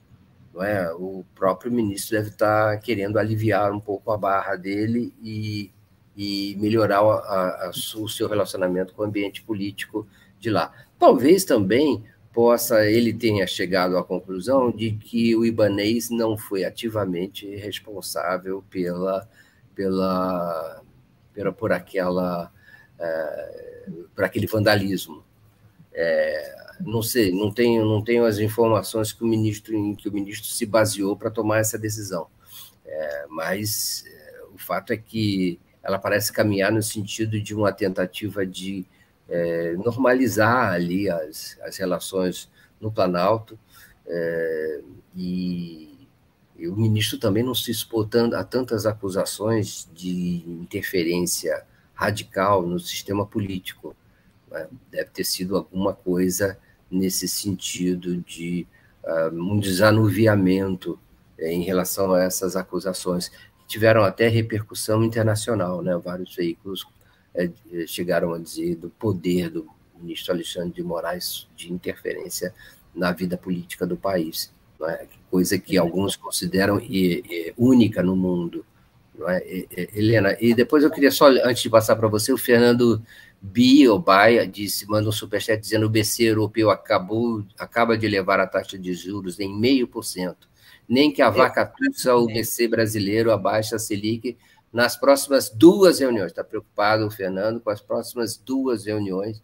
[SPEAKER 1] Não é? O próprio ministro deve estar querendo aliviar um pouco a barra dele e, e melhorar a, a, a, o seu relacionamento com o ambiente político de lá. Talvez também possa ele tenha chegado à conclusão de que o Ibanês não foi ativamente responsável pela, pela por, por aquela é, por aquele vandalismo. É, não sei, não tenho, não tenho as informações que o ministro em que o ministro se baseou para tomar essa decisão, é, mas é, o fato é que ela parece caminhar no sentido de uma tentativa de é, normalizar ali as, as relações no Planalto é, e e o ministro também não se expôs a tantas acusações de interferência radical no sistema político. Né? Deve ter sido alguma coisa nesse sentido de uh, um desanuviamento eh, em relação a essas acusações, tiveram até repercussão internacional. Né? Vários veículos eh, chegaram a dizer do poder do ministro Alexandre de Moraes de interferência na vida política do país é? Coisa que alguns consideram e, e, única no mundo. É? Helena, e depois eu queria só, antes de passar para você, o Fernando Biobaia disse, manda um superchat dizendo o BC europeu acabou, acaba de elevar a taxa de juros em meio por cento. Nem que a vaca tussa o BC brasileiro abaixa a Selic nas próximas duas reuniões. Está preocupado o Fernando com as próximas duas reuniões,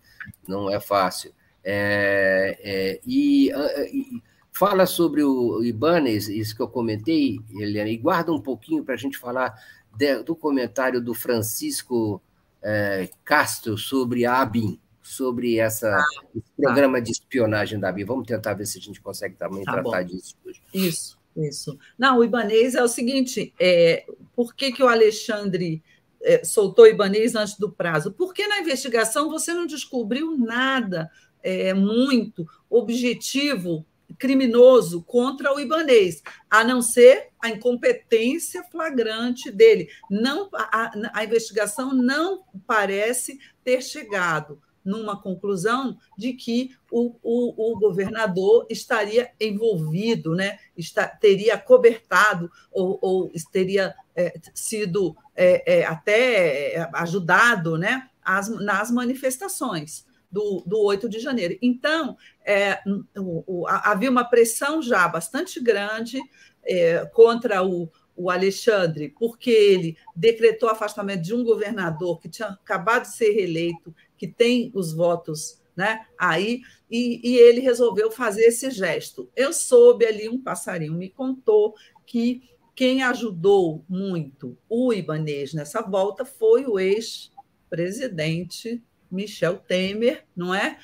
[SPEAKER 1] não é fácil. É, é, e, e Fala sobre o Ibanez, isso que eu comentei, Eliana, e guarda um pouquinho para a gente falar de, do comentário do Francisco é, Castro sobre a ABIN, sobre essa, ah, esse programa tá. de espionagem da ABIN. Vamos tentar ver se a gente consegue também tá tratar bom. disso hoje.
[SPEAKER 2] Isso, isso. Não, o Ibanez é o seguinte: é, por que, que o Alexandre é, soltou o Ibanez antes do prazo? Porque na investigação você não descobriu nada é, muito objetivo criminoso contra o ibanês, a não ser a incompetência flagrante dele. Não, a, a investigação não parece ter chegado numa conclusão de que o, o, o governador estaria envolvido, né? Está, teria cobertado ou, ou teria é, sido é, é, até é, ajudado né? As, nas manifestações do, do 8 de janeiro. Então, é, o, o, havia uma pressão já bastante grande é, contra o, o Alexandre, porque ele decretou afastamento de um governador que tinha acabado de ser reeleito, que tem os votos né, aí, e, e ele resolveu fazer esse gesto. Eu soube ali, um passarinho me contou que quem ajudou muito o Ibanês nessa volta foi o ex-presidente Michel Temer, não é?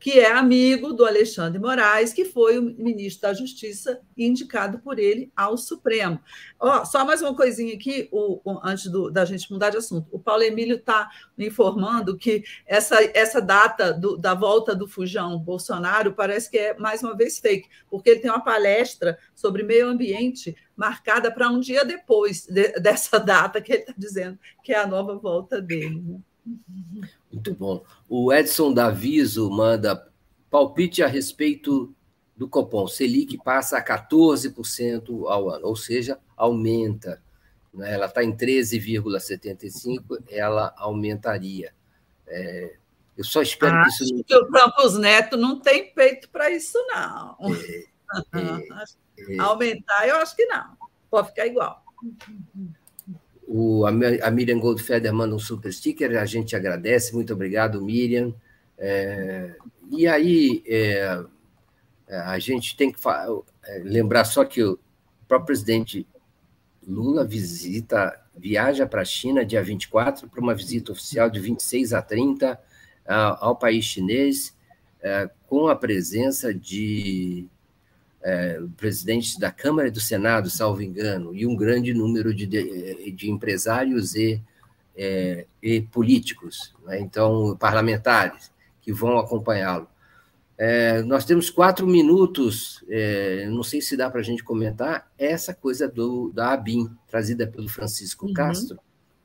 [SPEAKER 2] que é amigo do Alexandre Moraes, que foi o ministro da Justiça indicado por ele ao Supremo. Oh, só mais uma coisinha aqui, o, o, antes do, da gente mudar de assunto. O Paulo Emílio está me informando que essa, essa data do, da volta do Fujão Bolsonaro parece que é mais uma vez fake, porque ele tem uma palestra sobre meio ambiente marcada para um dia depois de, dessa data que ele está dizendo que é a nova volta dele. Né?
[SPEAKER 1] Muito bom. O Edson Daviso manda palpite a respeito do Copom. Selic passa a 14% ao ano, ou seja, aumenta. Né? Ela está em 13,75%, ela aumentaria. É, Eu só espero
[SPEAKER 2] Acho
[SPEAKER 1] que isso
[SPEAKER 2] não... que o Campos Neto não tem peito para isso, não. É, é, é, Aumentar, eu acho que não. Pode ficar igual.
[SPEAKER 1] O, a Miriam Goldfeder manda um super sticker, a gente agradece, muito obrigado, Miriam. É, e aí, é, a gente tem que é, lembrar só que o próprio presidente Lula visita, viaja para a China dia 24 para uma visita oficial de 26 a 30 ao país chinês, é, com a presença de é, presidentes da Câmara e do Senado, salvo engano, e um grande número de, de, de empresários e, é, e políticos, né? então parlamentares, que vão acompanhá-lo. É, nós temos quatro minutos, é, não sei se dá para a gente comentar, essa coisa do, da ABIN, trazida pelo Francisco uhum. Castro,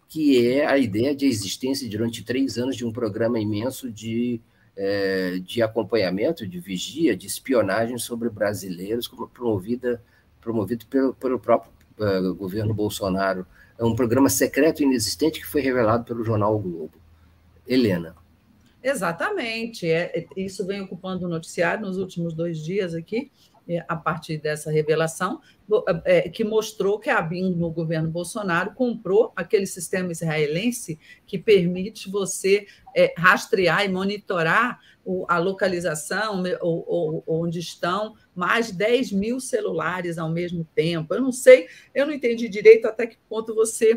[SPEAKER 1] que é a ideia de existência durante três anos de um programa imenso de, é, de acompanhamento, de vigia, de espionagem sobre brasileiros, promovida, promovido pelo, pelo próprio uh, governo Bolsonaro. É um programa secreto inexistente que foi revelado pelo jornal o Globo. Helena.
[SPEAKER 2] Exatamente. É, isso vem ocupando o noticiário nos últimos dois dias aqui, a partir dessa revelação, é, que mostrou que a BIM no governo Bolsonaro comprou aquele sistema israelense que permite você é, rastrear e monitorar a localização onde estão mais de 10 mil celulares ao mesmo tempo. Eu não sei, eu não entendi direito até que ponto você,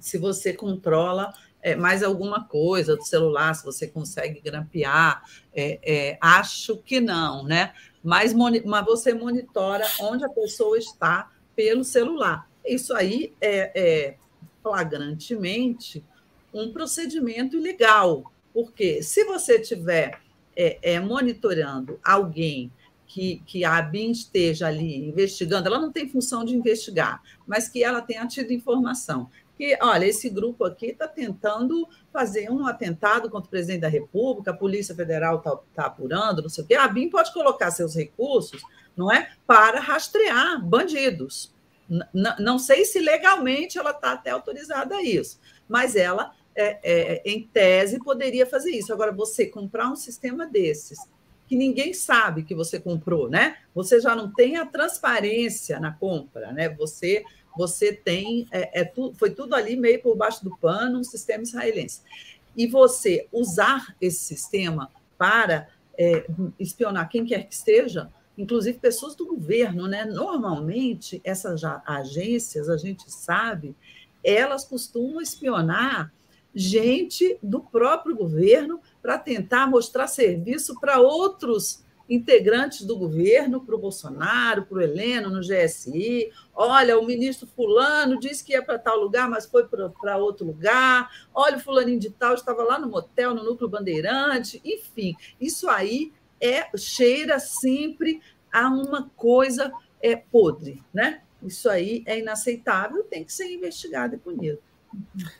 [SPEAKER 2] se você controla é, mais alguma coisa do celular, se você consegue grampear. É, é, acho que não, né? Mas, mas você monitora onde a pessoa está pelo celular. Isso aí é, é flagrantemente um procedimento ilegal, porque se você estiver é, é, monitorando alguém que, que a ABIN esteja ali investigando, ela não tem função de investigar, mas que ela tenha tido informação que, olha, esse grupo aqui está tentando fazer um atentado contra o presidente da República, a Polícia Federal está tá apurando, não sei o quê. A BIM pode colocar seus recursos, não é, para rastrear bandidos. N não sei se legalmente ela está até autorizada a isso, mas ela, é, é, em tese, poderia fazer isso. Agora, você comprar um sistema desses, que ninguém sabe que você comprou, né? Você já não tem a transparência na compra, né? Você você tem, é, é tu, foi tudo ali meio por baixo do pano, um sistema israelense. E você usar esse sistema para é, espionar quem quer que esteja, inclusive pessoas do governo, né? Normalmente, essas agências, a gente sabe, elas costumam espionar gente do próprio governo para tentar mostrar serviço para outros integrantes do governo para o Bolsonaro, para o Heleno, no GSI. Olha, o ministro Fulano disse que ia para tal lugar, mas foi para outro lugar. Olha, o Fulaninho de Tal estava lá no motel, no Núcleo Bandeirante. Enfim, isso aí é cheira sempre a uma coisa é, podre, né? Isso aí é inaceitável, tem que ser investigado e punido.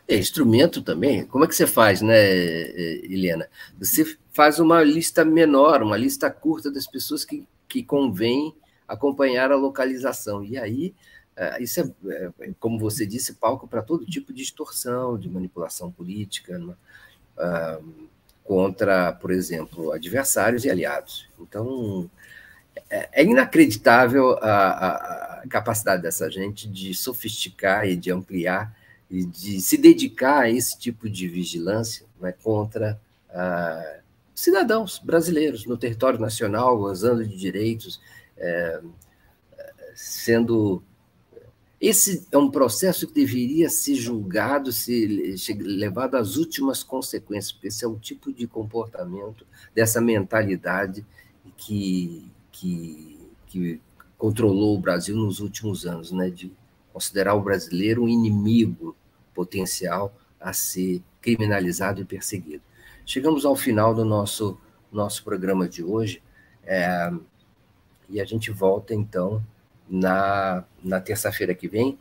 [SPEAKER 1] É instrumento também. Como é que você faz, né, Helena? Você faz uma lista menor, uma lista curta das pessoas que, que convém acompanhar a localização. E aí, é, isso é, é como você disse, palco para todo tipo de distorção, de manipulação política, né? contra, por exemplo, adversários e aliados. Então, é, é inacreditável a, a, capacidade dessa gente de sofisticar e de ampliar e de se dedicar a esse tipo de vigilância né, contra ah, cidadãos brasileiros no território nacional, gozando de direitos, é, sendo. Esse é um processo que deveria ser julgado, ser levado às últimas consequências, porque esse é o tipo de comportamento, dessa mentalidade que, que, que controlou o Brasil nos últimos anos, né? de considerar o brasileiro um inimigo potencial a ser criminalizado e perseguido. Chegamos ao final do nosso, nosso programa de hoje é, e a gente volta então na, na terça-feira que vem.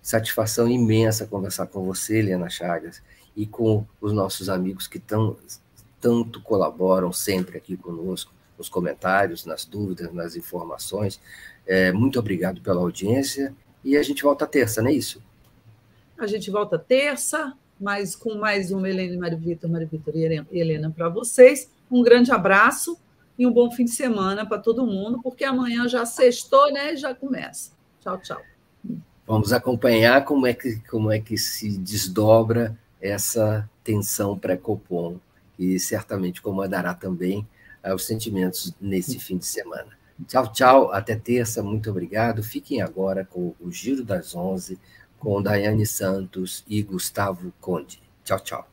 [SPEAKER 1] Satisfação imensa conversar com você, Helena Chagas, e com os nossos amigos que tão, tanto colaboram sempre aqui conosco, nos comentários, nas dúvidas, nas informações. É, muito obrigado pela audiência e a gente volta terça, não é isso?
[SPEAKER 2] A gente volta terça, mas com mais uma Helena e Mário Vitor, Mário Vitor e Helena para vocês. Um grande abraço e um bom fim de semana para todo mundo, porque amanhã já sextou, né? E já começa. Tchau, tchau.
[SPEAKER 1] Vamos acompanhar como é que, como é que se desdobra essa tensão pré-Copom, que certamente comandará também uh, os sentimentos nesse fim de semana. Tchau, tchau. Até terça. Muito obrigado. Fiquem agora com o Giro das Onze, com Daiane Santos e Gustavo Conde. Tchau, tchau.